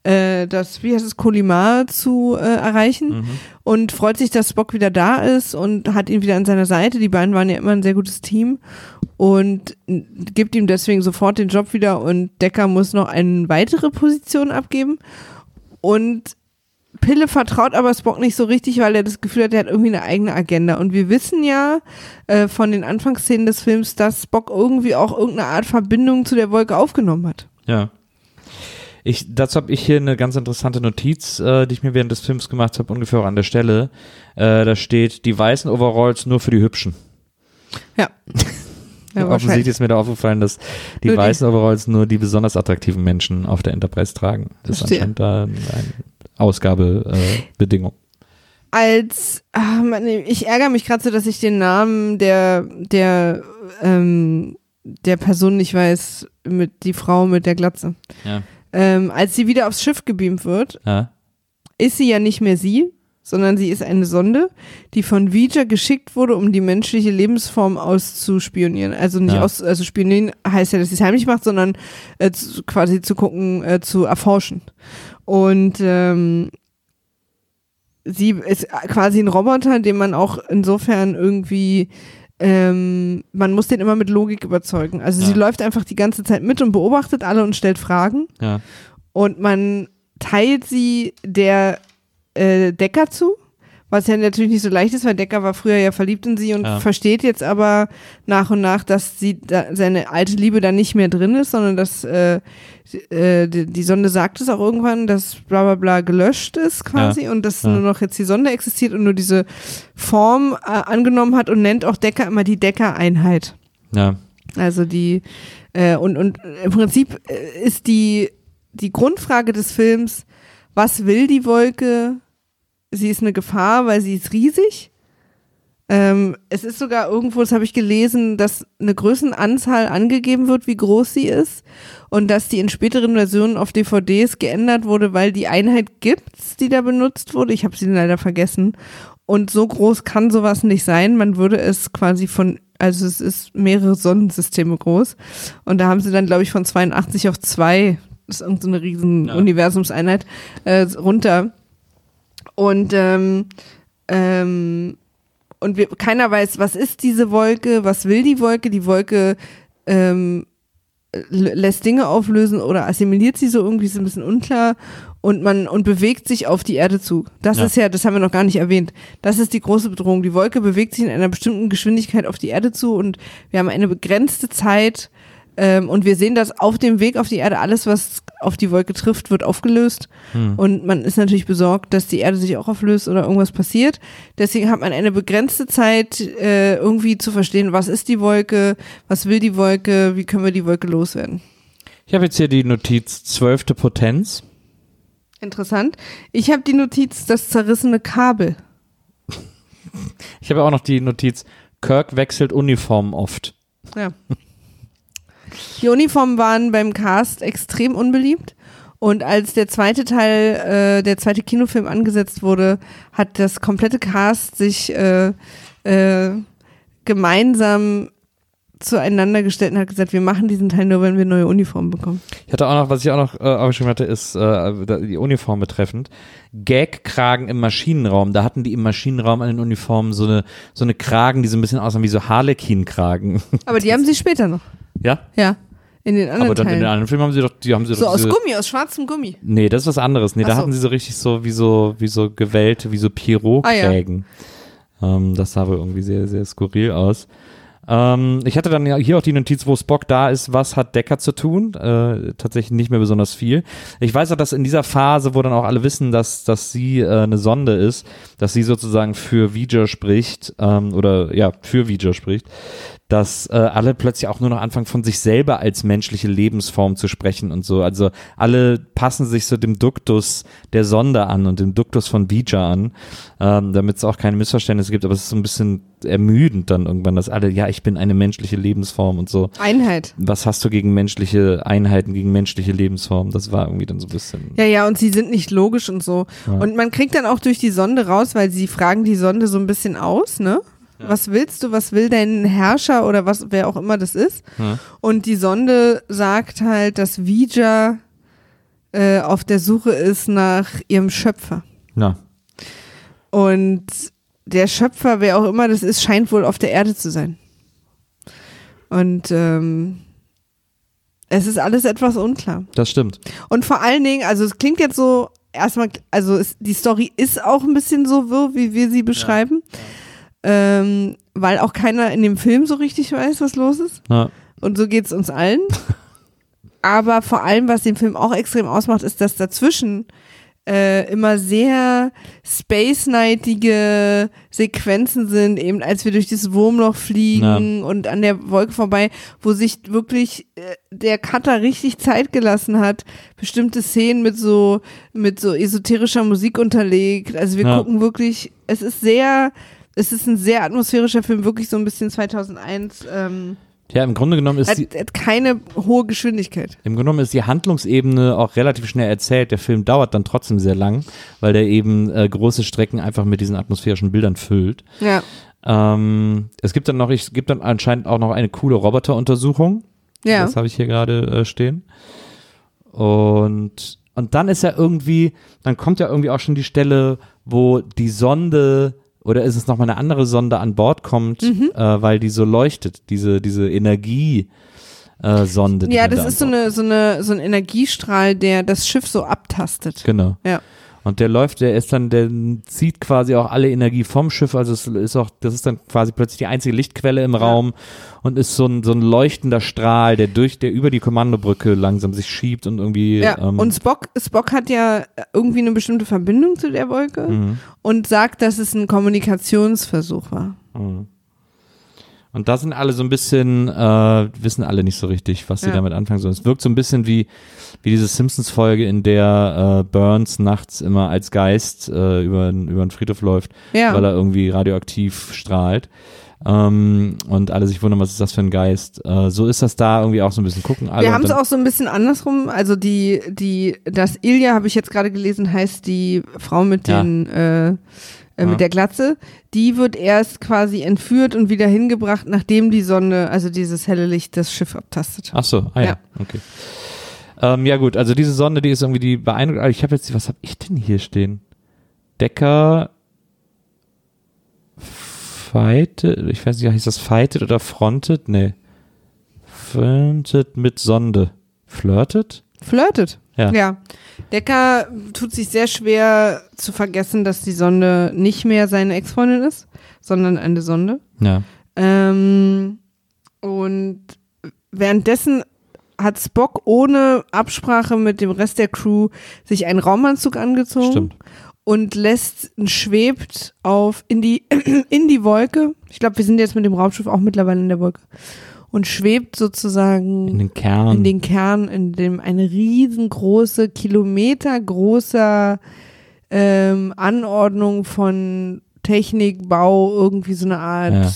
äh, das, wie heißt es, Kolimar zu äh, erreichen und freut sich, dass Spock wieder da ist und hat ihn wieder an seiner Seite. Die beiden waren ja immer ein sehr gutes Team und gibt ihm deswegen sofort den Job wieder und Decker muss noch eine weitere Position abgeben und Pille vertraut aber Spock nicht so richtig, weil er das Gefühl hat, er hat irgendwie eine eigene Agenda. Und wir wissen ja äh, von den Anfangsszenen des Films, dass Spock irgendwie auch irgendeine Art Verbindung zu der Wolke aufgenommen hat. Ja. Ich, dazu habe ich hier eine ganz interessante Notiz, äh, die ich mir während des Films gemacht habe, ungefähr auch an der Stelle. Äh, da steht, die weißen Overalls nur für die Hübschen. Ja. ja Offensichtlich ist mir da aufgefallen, dass die Nur die- weißen Overalls nur die besonders attraktiven Menschen auf der Enterprise tragen. Das ist Verstehe. anscheinend da eine Ausgabebedingung. Äh, als Mann, ich ärgere mich gerade so, dass ich den Namen der der ähm, der Person nicht weiß, mit die Frau mit der Glatze. ja. Ähm, als sie wieder aufs Schiff gebeamt wird, Ja. ist sie ja nicht mehr sie, sondern sie ist eine Sonde, die von Vija geschickt wurde, um die menschliche Lebensform auszuspionieren. Also nicht Ja. aus, also spionieren heißt ja, dass sie es heimlich macht, sondern äh, zu, quasi zu gucken, äh, zu erforschen. Und ähm, sie ist quasi ein Roboter, den man auch insofern irgendwie ähm, man muss den immer mit Logik überzeugen. Also sie Ja. läuft einfach die ganze Zeit mit und beobachtet alle und stellt Fragen Ja. und man teilt sie der äh, Decker zu, was ja natürlich nicht so leicht ist, weil Decker war früher ja verliebt in sie und Ja. versteht jetzt aber nach und nach, dass sie da, seine alte Liebe da nicht mehr drin ist, sondern dass äh, äh, die, die Sonde sagt es auch irgendwann, dass bla bla bla gelöscht ist quasi und dass Ja. nur noch jetzt die Sonde existiert und nur diese Form äh, angenommen hat und nennt auch Decker immer die Decker-Einheit. Ja. Also die äh, und und im Prinzip äh, ist die die Grundfrage des Films, was will die Wolke? Sie ist eine Gefahr, weil sie ist riesig. Ähm, es ist sogar irgendwo, das habe ich gelesen, dass eine Größenanzahl angegeben wird, wie groß sie ist und dass die in späteren Versionen auf DVDs geändert wurde, weil die Einheit gibt's, die da benutzt wurde. Ich habe sie leider vergessen. Und so groß kann sowas nicht sein. Man würde es quasi von, also es ist mehrere Sonnensysteme groß. Und da haben sie dann, glaube ich, von 82 auf 2, das ist irgendeine so riesen Ja. Universumseinheit, äh, runter. Und ähm, ähm, und wir, keiner weiß, was ist diese Wolke, was will die Wolke. Die Wolke ähm, lässt Dinge auflösen oder assimiliert sie so irgendwie, ist ein bisschen unklar. Und man und bewegt sich auf die Erde zu. Das Ja. ist ja, das haben wir noch gar nicht erwähnt. Das ist die große Bedrohung. Die Wolke bewegt sich in einer bestimmten Geschwindigkeit auf die Erde zu und wir haben eine begrenzte Zeit. Ähm, und wir sehen, dass auf dem Weg auf die Erde alles, was auf die Wolke trifft, wird aufgelöst. Und man ist natürlich besorgt, dass die Erde sich auch auflöst oder irgendwas passiert. Deswegen hat man eine begrenzte Zeit, äh, irgendwie zu verstehen, was ist die Wolke, was will die Wolke, wie können wir die Wolke loswerden. Ich habe jetzt hier die Notiz zwölfte Potenz. Interessant. Ich habe die Notiz, das zerrissene Kabel. Ich habe auch noch die Notiz, Kirk wechselt Uniform oft. Ja. Die Uniformen waren beim Cast extrem unbeliebt. Und als der zweite Teil, äh, der zweite Kinofilm angesetzt wurde, hat das komplette Cast sich äh, äh, gemeinsam zueinander gestellt und hat gesagt, wir machen diesen Teil nur, wenn wir neue Uniformen bekommen. Ich hatte auch noch, was ich auch noch äh, aufgeschrieben hatte, ist äh, die Uniform betreffend. Gag-Kragen im Maschinenraum. Da hatten die im Maschinenraum an den Uniformen so eine, so eine Kragen, die so ein bisschen aussahen wie so Harlequin-Kragen. Aber die haben sie später noch. Ja? Ja. In den anderen Aber dann in den anderen Filmen haben sie doch, die haben sie so doch aus diese, Gummi, aus schwarzem Gummi. Nee, das ist was anderes. Nee, Ach da so. hatten sie so richtig so wie so, wie so gewellte, wie so Pierrot-Krägen. ähm, das sah wohl irgendwie sehr, sehr skurril aus. Ähm, ich hatte dann ja hier auch die Notiz, wo Spock da ist, was hat Decker zu tun? Äh, tatsächlich nicht mehr besonders viel. Ich weiß auch, dass in dieser Phase, wo dann auch alle wissen, dass, dass sie äh, eine Sonde ist, dass sie sozusagen für Vija spricht, ähm, oder ja, für Vija spricht, dass äh, alle plötzlich auch nur noch anfangen, von sich selber als menschliche Lebensform zu sprechen und so. Also alle passen sich so dem Duktus der Sonde an und dem Duktus von Vija an, ähm, damit es auch keine Missverständnisse gibt. Aber es ist so ein bisschen ermüdend dann irgendwann, dass alle, ja, ich bin eine menschliche Lebensform und so. Einheit. Was hast du gegen menschliche Einheiten, gegen menschliche Lebensformen? Das war irgendwie dann so ein bisschen. Ja, ja, und sie sind nicht logisch und so. Ja. Und man kriegt dann auch durch die Sonde raus, weil sie fragen die Sonde so ein bisschen aus, ne? Was willst du, was will dein Herrscher oder was, wer auch immer das ist? Ja. Und die Sonde sagt halt, dass Vija äh, auf der Suche ist nach ihrem Schöpfer. Na, Und der Schöpfer, wer auch immer das ist, scheint wohl auf der Erde zu sein. Und ähm, es ist alles etwas unklar. das stimmt. Und vor allen Dingen, also es klingt jetzt so, erstmal, also es, die Story ist auch ein bisschen so wirr, wie wir sie beschreiben. Ähm, weil auch keiner in dem Film so richtig weiß, was los ist. Ja. Und so geht es uns allen. Aber vor allem, was den Film auch extrem ausmacht, ist, dass dazwischen äh, immer sehr space-nightige Sequenzen sind, eben als wir durch dieses Wurmloch fliegen und an der Wolke vorbei, wo sich wirklich äh, der Cutter richtig Zeit gelassen hat, bestimmte Szenen mit so mit so esoterischer Musik unterlegt. Also wir Ja. gucken wirklich, es ist sehr, es ist ein sehr atmosphärischer Film, wirklich so ein bisschen 2001. Ähm, Ja, im Grunde genommen ist hat, die, hat keine hohe Geschwindigkeit. Im Grunde genommen ist die Handlungsebene auch relativ schnell erzählt. Der Film dauert dann trotzdem sehr lang, weil der eben äh, große Strecken einfach mit diesen atmosphärischen Bildern füllt. Ja. Ähm, es gibt dann noch, es gibt dann anscheinend auch noch eine coole Roboteruntersuchung. Ja. Das habe ich hier gerade äh, stehen. Und, und dann ist ja irgendwie, dann kommt ja irgendwie auch schon die Stelle, wo die Sonde oder ist es nochmal eine andere Sonde an Bord kommt, Mhm. äh, weil die so leuchtet, diese, diese Energie. Äh, Sonde. Ja, das da ist so eine, so eine, so ein Energiestrahl, der das Schiff so abtastet. Genau. Ja. Und der läuft, der ist dann, der zieht quasi auch alle Energie vom Schiff, also es ist auch, das ist dann quasi plötzlich die einzige Lichtquelle im Raum und ist so ein, so ein leuchtender Strahl, der durch, der über die Kommandobrücke langsam sich schiebt und irgendwie, Ja, ähm, und Spock, Spock hat ja irgendwie eine bestimmte Verbindung zu der Wolke mhm, und sagt, dass es ein Kommunikationsversuch war. mhm. Und da sind alle so ein bisschen, äh, wissen alle nicht so richtig, was sie Ja. damit anfangen sollen. Es wirkt so ein bisschen wie, wie diese Simpsons-Folge, in der äh, Burns nachts immer als Geist äh, über, über den Friedhof läuft. Ja. weil er irgendwie radioaktiv strahlt. Ähm, und alle sich wundern, was ist das für ein Geist. Äh, so ist das da irgendwie auch so ein bisschen gucken. Alle Wir und haben es auch so ein bisschen andersrum. Also die, die, das Ilja, habe ich jetzt gerade gelesen, heißt die Frau mit Ja. den, äh, äh, Ja. mit der Glatze. Die wird erst quasi entführt und wieder hingebracht, nachdem die Sonne, also dieses helle Licht, das Schiff abtastet. Ach so, ah ja, Ja. okay. Ähm, ja gut, also diese Sonde, die ist irgendwie die beeindruckend. Ich habe jetzt, was habe ich denn hier stehen? Decker fightet, ich weiß nicht, heißt das fightet oder frontet? Nee. Frontet mit Sonde. Flirtet? Flirtet. Ja. ja. Decker tut sich sehr schwer zu vergessen, dass die Sonde nicht mehr seine Ex-Freundin ist, sondern eine Sonde. Ja. Ähm, und währenddessen hat Spock ohne Absprache mit dem Rest der Crew sich einen Raumanzug angezogen Stimmt. Und lässt schwebt auf in die in die Wolke. Ich glaube, wir sind jetzt mit dem Raumschiff auch mittlerweile in der Wolke und schwebt sozusagen In den Kern. in den Kern, in dem eine riesengroße, kilometergroßer ähm, Anordnung von Technik, Bau, irgendwie so eine Art Ja.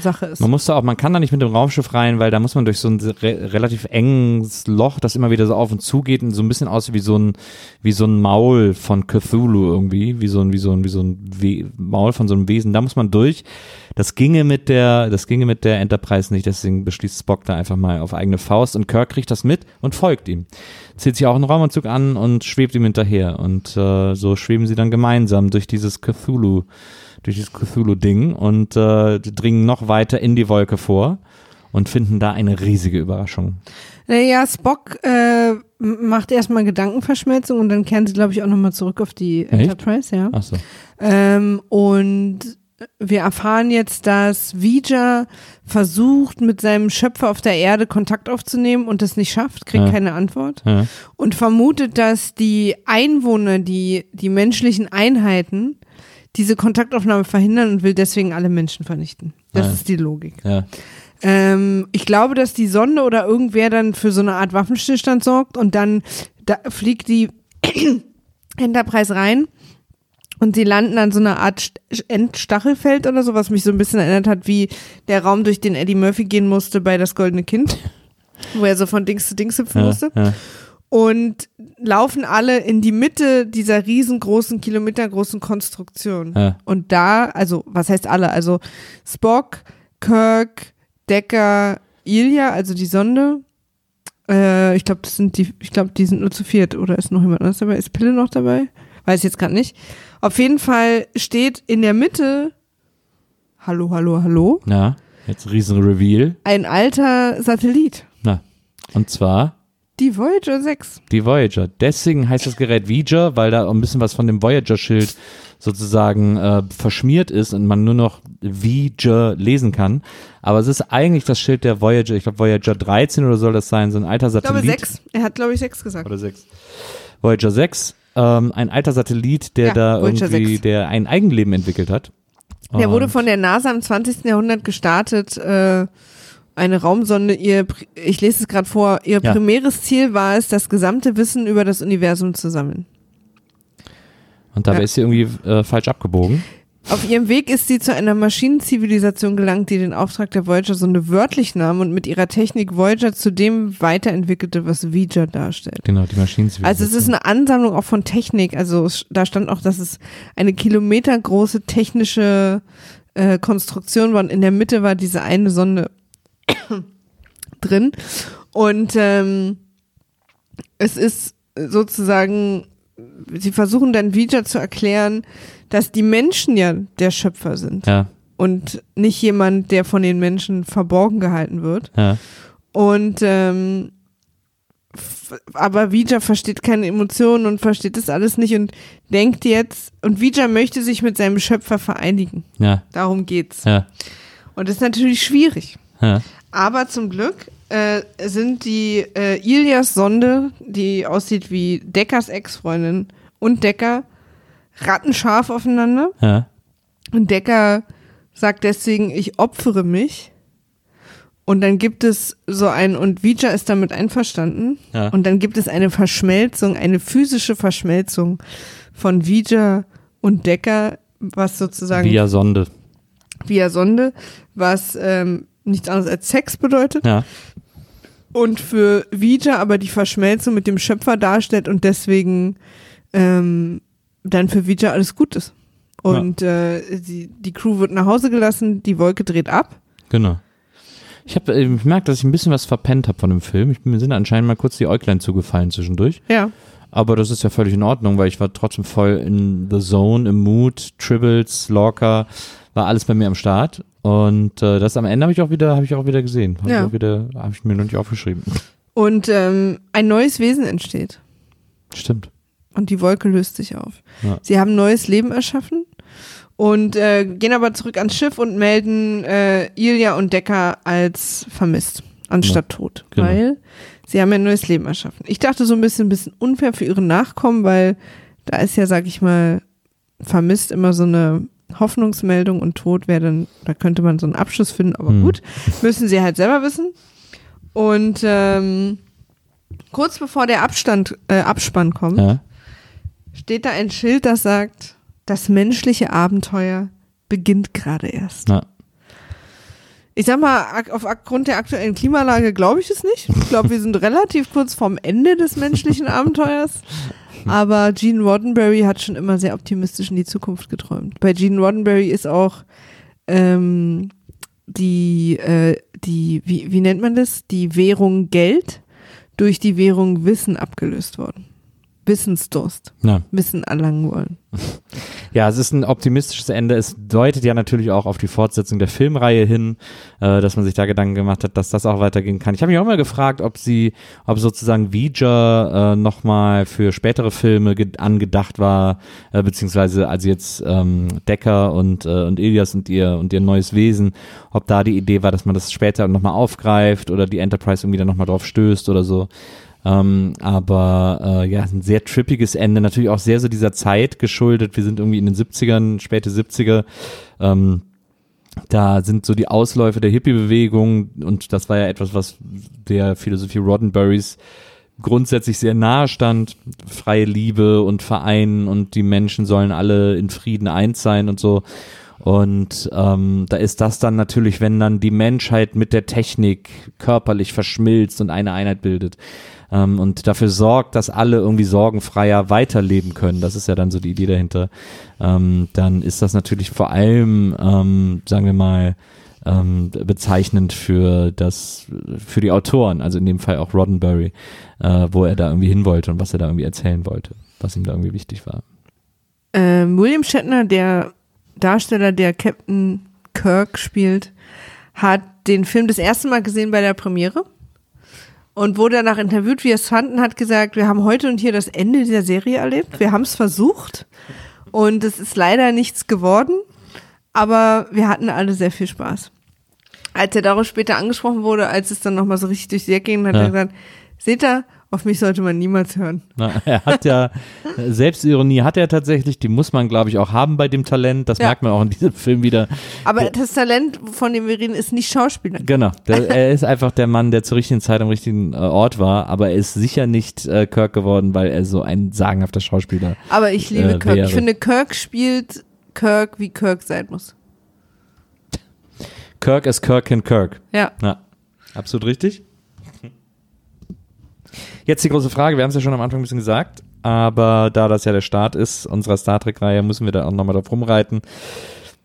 Sache ist. Man muss da auch, man kann da nicht mit dem Raumschiff rein, weil da muss man durch so ein re relativ enges Loch, das immer wieder so auf und zu geht und so ein bisschen aussieht wie so ein, wie so ein Maul von Cthulhu irgendwie, wie so ein, wie so ein, wie so ein We Maul von so einem Wesen. Da muss man durch. Das ginge mit der, das ginge mit der Enterprise nicht, deswegen beschließt Spock da einfach mal auf eigene Faust und Kirk kriegt das mit und folgt ihm. Zieht sich auch einen Raumanzug an und schwebt ihm hinterher und äh, so schweben sie dann gemeinsam durch dieses Cthulhu durch dieses Cthulhu-Ding und äh, die dringen noch weiter in die Wolke vor und finden da eine riesige Überraschung. Naja, Spock äh, macht erstmal Gedankenverschmelzung und dann kehren sie, glaube ich, auch nochmal zurück auf die Enterprise, ja. Achso. Ähm, und wir erfahren jetzt, dass Vija versucht, mit seinem Schöpfer auf der Erde Kontakt aufzunehmen und das nicht schafft, kriegt Ja. keine Antwort. Ja. Und vermutet, dass die Einwohner, die, die menschlichen Einheiten, diese Kontaktaufnahme verhindern und will deswegen alle Menschen vernichten. Das Ja. ist die Logik. Ja. Ähm, ich glaube, dass die Sonde oder irgendwer dann für so eine Art Waffenstillstand sorgt und dann da fliegt die Enterprise rein und sie landen an so einer Art St- Endstachelfeld oder so, was mich so ein bisschen erinnert hat, wie der Raum, durch den Eddie Murphy gehen musste bei Das Goldene Kind, wo er so von Dings zu Dings hüpfen Ja. musste Ja. Und laufen alle in die Mitte dieser riesengroßen, kilometergroßen Konstruktion. Ja. Und da, also, was heißt alle? Also Spock, Kirk, Decker, Ilya, also die Sonde. Äh, ich glaube, das sind die, ich glaube, die sind nur zu viert. Oder ist noch jemand anderes dabei? Ist Pille noch dabei? Weiß ich jetzt gerade nicht. Auf jeden Fall steht in der Mitte, hallo, hallo, hallo, ja. Jetzt riesen Reveal. ein alter Satellit. Na. Und zwar Die Voyager 6. die Voyager. Deswegen heißt das Gerät Voyager, weil da ein bisschen was von dem Voyager-Schild sozusagen äh, verschmiert ist und man nur noch Voyager lesen kann. Aber es ist eigentlich das Schild der Voyager. Ich glaube Voyager 13 oder soll das sein, so ein alter Ich glaube Satellit. 6. Er hat, glaube ich, 6 gesagt. oder 6. Voyager 6, ähm, ein alter Satellit, der Ja, da Voyager irgendwie, 6. der ein Eigenleben entwickelt hat. Der wurde Und- von der NASA im 20. Jahrhundert gestartet. Äh, eine Raumsonde, ihr, ich lese es gerade vor, ihr Ja. primäres Ziel war es, das gesamte Wissen über das Universum zu sammeln. Und dabei Ja. ist sie irgendwie äh, falsch abgebogen. Auf ihrem Weg ist sie zu einer Maschinenzivilisation gelangt, die den Auftrag der Voyager-Sonde wörtlich nahm und mit ihrer Technik Voyager zu dem weiterentwickelte, was Voyager darstellt. Genau, die Maschinen. Also es ist eine Ansammlung auch von Technik. Also es, da stand auch, dass es eine kilometergroße technische äh, Konstruktion war und in der Mitte war diese eine Sonde drin. Und ähm, es ist sozusagen, sie versuchen dann wieder zu erklären, dass die Menschen ja der Schöpfer sind Ja, und nicht jemand, der von den Menschen verborgen gehalten wird. ja, Und ähm, aber Vija versteht keine Emotionen und versteht das alles nicht und denkt jetzt, und Vija möchte sich mit seinem Schöpfer vereinigen. ja, Darum geht's. ja, Und das ist natürlich schwierig. ja. Aber zum Glück äh, sind die äh, Ilias Sonde, die aussieht wie Deckers Ex-Freundin und Decker, rattenscharf aufeinander. ja. Und Decker sagt deswegen, ich opfere mich. Und dann gibt es so ein, und Vija ist damit einverstanden. Ja. Und dann gibt es eine Verschmelzung, eine physische Verschmelzung von Vija und Decker, was sozusagen Via Sonde. via Sonde, was ähm, nichts anderes als Sex bedeutet. Ja, Und für Vija aber die Verschmelzung mit dem Schöpfer darstellt und deswegen ähm, dann für Vija alles gut ist. Und äh, die, die Crew wird nach Hause gelassen, die Wolke dreht ab. genau. Ich habe ich merke, dass ich ein bisschen was verpennt habe von dem Film. Ich, mir sind anscheinend mal kurz die Äuglein zugefallen zwischendurch. Ja. aber das ist ja völlig in Ordnung, weil ich war trotzdem voll in the zone, im Mood, Tribbles, Lorca, war alles bei mir am Start. Und äh, das am Ende habe ich auch wieder, habe ich auch wieder gesehen. Habe Ja. ich auch wieder, habe ich mir noch nicht aufgeschrieben. Und ähm, ein neues Wesen entsteht. Stimmt. Und die Wolke löst sich auf. Ja. Sie haben neues Leben erschaffen und äh, gehen aber zurück ans Schiff und melden äh, Ilja und Decker als vermisst, anstatt tot. genau. Weil sie haben ja ein neues Leben erschaffen. Ich dachte so ein bisschen, ein bisschen unfair für ihre Nachkommen, weil da ist ja, sag ich mal, vermisst immer so eine Hoffnungsmeldung und tot wäre dann, da könnte man so einen Abschluss finden, aber Hm. gut, müssen sie halt selber wissen. Und ähm, kurz bevor der Abstand, äh, Abspann kommt, Ja. steht da ein Schild, das sagt, das menschliche Abenteuer beginnt gerade erst. Ja. Ich sag mal, aufgrund der aktuellen Klimalage glaube ich es nicht. Ich glaube, wir sind relativ kurz vorm Ende des menschlichen Abenteuers. Aber Gene Roddenberry hat schon immer sehr optimistisch in die Zukunft geträumt. Bei Gene Roddenberry ist auch ähm, die, äh, die wie, wie nennt man das? Die Währung Geld durch die Währung Wissen abgelöst worden. Wissensdurst. Ja. Wissen erlangen wollen. Ja, es ist ein optimistisches Ende. Es deutet ja natürlich auch auf die Fortsetzung der Filmreihe hin, äh, dass man sich da Gedanken gemacht hat, dass das auch weitergehen kann. Ich habe mich auch mal gefragt, ob sie, ob sozusagen Ouija äh, nochmal für spätere Filme ge- angedacht war, äh, beziehungsweise als jetzt ähm, Decker und, äh, und Ilias und ihr und ihr neues Wesen, ob da die Idee war, dass man das später nochmal aufgreift oder die Enterprise irgendwie dann nochmal drauf stößt oder so. Ähm, aber äh, ja, ein sehr trippiges Ende, natürlich auch sehr so dieser Zeit geschuldet. Wir sind irgendwie in den 70ern, späte 70er. Ähm, da sind so die Ausläufe der Hippie-Bewegung und das war ja etwas, was der Philosophie Roddenberrys grundsätzlich sehr nahe stand. Freie Liebe und Verein und die Menschen sollen alle in Frieden eins sein und so. Und ähm, da ist das dann natürlich, wenn dann die Menschheit mit der Technik körperlich verschmilzt und eine Einheit bildet ähm, und dafür sorgt, dass alle irgendwie sorgenfreier weiterleben können. Das ist ja dann so die Idee dahinter. Ähm, dann ist das natürlich vor allem, ähm, sagen wir mal, ähm, bezeichnend für das, für die Autoren, also in dem Fall auch Roddenberry, äh, wo er da irgendwie hin wollte und was er da irgendwie erzählen wollte, was ihm da irgendwie wichtig war. Ähm, William Shatner, der Darsteller, der Captain Kirk spielt, hat den Film das erste Mal gesehen bei der Premiere und wurde danach interviewt, wie er es fand und hat gesagt, wir haben heute und hier das Ende dieser Serie erlebt. Wir haben es versucht und es ist leider nichts geworden, aber wir hatten alle sehr viel Spaß. Als er darauf später angesprochen wurde, als es dann nochmal so richtig durch die Decke ging, hat Ja. er gesagt, seht ihr, auf mich sollte man niemals hören. Na, er hat ja, Selbstironie hat er tatsächlich, die muss man, glaube ich, auch haben bei dem Talent. Das Ja. merkt man auch in diesem Film wieder. Aber das Talent, von dem wir reden, ist nicht Schauspieler. Genau, der, er ist einfach der Mann, der zur richtigen Zeit am richtigen äh, Ort war, aber er ist sicher nicht äh, Kirk geworden, weil er so ein sagenhafter Schauspieler Aber ich liebe Äh, Kirk. wäre. Ich finde, Kirk spielt Kirk, wie Kirk sein muss. Kirk ist Kirk in Kirk. Ja. Ja, absolut richtig. Jetzt die große Frage, wir haben es ja schon am Anfang ein bisschen gesagt, aber da das ja der Start ist unserer Star Trek-Reihe, müssen wir da auch nochmal drauf rumreiten.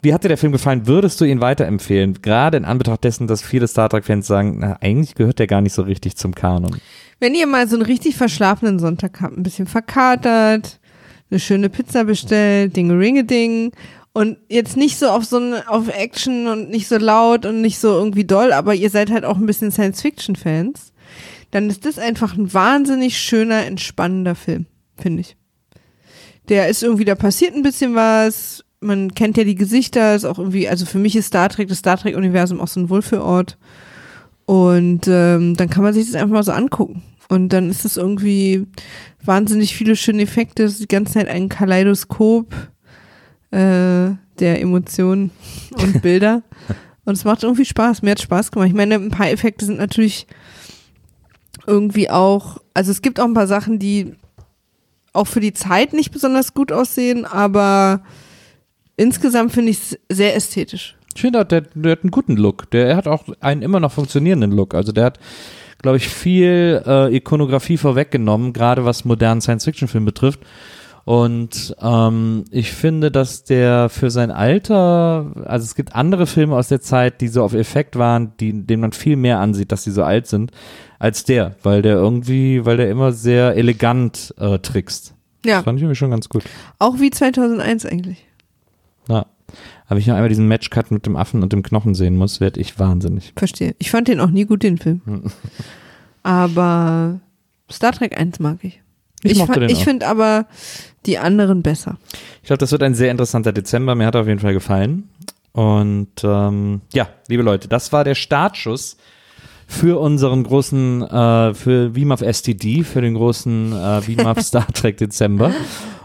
Wie hat dir der Film gefallen? Würdest du ihn weiterempfehlen? Gerade in Anbetracht dessen, dass viele Star Trek-Fans sagen, na, eigentlich gehört der gar nicht so richtig zum Kanon. Wenn ihr mal so einen richtig verschlafenen Sonntag habt, ein bisschen verkatert, eine schöne Pizza bestellt, Dinge-Ringe-Ding und jetzt nicht so auf so eine, auf Action und nicht so laut und nicht so irgendwie doll, aber ihr seid halt auch ein bisschen Science-Fiction-Fans, dann ist das einfach ein wahnsinnig schöner, entspannender Film, finde ich. Der ist irgendwie, da passiert ein bisschen was, man kennt ja die Gesichter, ist auch irgendwie, also für mich ist Star Trek, das Star Trek-Universum auch so ein Wohlfühlort. Und ähm, dann kann man sich das einfach mal so angucken. Und dann ist es irgendwie wahnsinnig viele schöne Effekte, es ist die ganze Zeit ein Kaleidoskop äh, der Emotionen und Bilder. und es macht irgendwie Spaß, mir hat Spaß gemacht. Ich meine, ein paar Effekte sind natürlich irgendwie auch, also es gibt auch ein paar Sachen, die auch für die Zeit nicht besonders gut aussehen, aber insgesamt finde ich es sehr ästhetisch. Ich finde, der, der hat einen guten Look. Der hat auch einen immer noch funktionierenden Look. Also der hat, glaube ich, viel äh, Ikonografie vorweggenommen, gerade was modernen Science-Fiction-Film betrifft. Und ähm, ich finde, dass der für sein Alter, also es gibt andere Filme aus der Zeit, die so auf Effekt waren, die, denen man viel mehr ansieht, dass sie so alt sind, als der, weil der irgendwie, weil der immer sehr elegant äh, trickst. Ja, Das fand ich irgendwie schon ganz gut. auch wie 2001 eigentlich. Ja. Aber ich noch einmal diesen Matchcut mit dem Affen und dem Knochen sehen muss, werde ich wahnsinnig. Verstehe. Ich fand den auch nie gut, den Film. Aber Star Trek 1 mag ich. Ich Ich, mochte fa- den ich finde aber die anderen besser. Ich glaube, das wird ein sehr interessanter Dezember. Mir hat er auf jeden Fall gefallen. Und ähm, ja, liebe Leute, das war der Startschuss für unseren großen, äh, für WIMAF STD, für den großen äh, WIMAF Star Trek Dezember.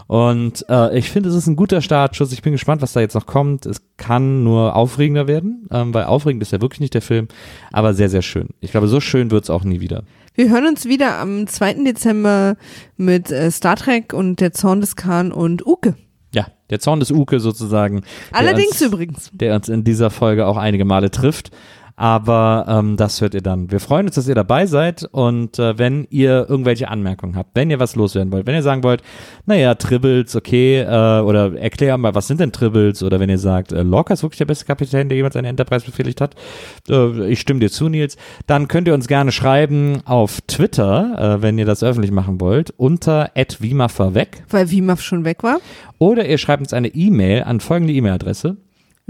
Und äh, ich finde, es ist ein guter Startschuss. Ich bin gespannt, was da jetzt noch kommt. Es kann nur aufregender werden, ähm, weil aufregend ist ja wirklich nicht der Film, aber sehr, sehr schön. Ich glaube, so schön wird es auch nie wieder. Wir hören uns wieder am 2. Dezember mit äh, Star Trek und der Zorn des Khan und Uke. Ja, der Zorn des Uke sozusagen. der Allerdings uns- übrigens. der uns in dieser Folge auch einige Male trifft. Aber ähm, das hört ihr dann. Wir freuen uns, dass ihr dabei seid und äh, wenn ihr irgendwelche Anmerkungen habt, wenn ihr was loswerden wollt, wenn ihr sagen wollt, naja, Tribbles, okay, äh, oder erklär mal, was sind denn Tribbles? Oder wenn ihr sagt, äh, Lorca ist wirklich der beste Kapitän, der jemals eine Enterprise befehligt hat, äh, ich stimme dir zu, Nils, dann könnt ihr uns gerne schreiben auf Twitter, äh, wenn ihr das öffentlich machen wollt, unter @wimaverweg Weil Wimaf schon weg war. oder ihr schreibt uns eine E-Mail an folgende E-Mail-Adresse.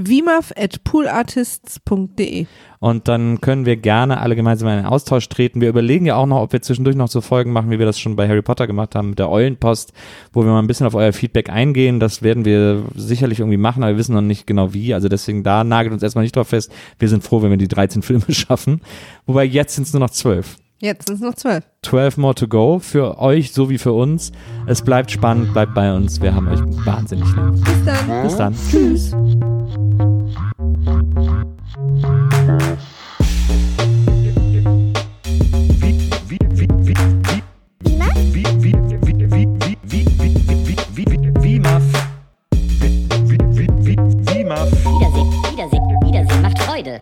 Wimaf at poolartists.de. Und dann können wir gerne alle gemeinsam in einen Austausch treten. Wir überlegen ja auch noch, ob wir zwischendurch noch so Folgen machen, wie wir das schon bei Harry Potter gemacht haben mit der Eulenpost, wo wir mal ein bisschen auf euer Feedback eingehen. Das werden wir sicherlich irgendwie machen, aber wir wissen noch nicht genau wie. Also deswegen da nagelt uns erstmal nicht drauf fest. Wir sind froh, wenn wir die 13 Filme schaffen. Wobei jetzt sind es nur noch 12. Jetzt sind es noch zwölf. 12 more to go für euch sowie für uns. Es bleibt spannend, bleibt bei uns. Wir haben euch wahnsinnig lieb. Bis dann. Bis dann. Tschüss. Wiedersehen, Wiedersehen, Wiedersehen macht Freude.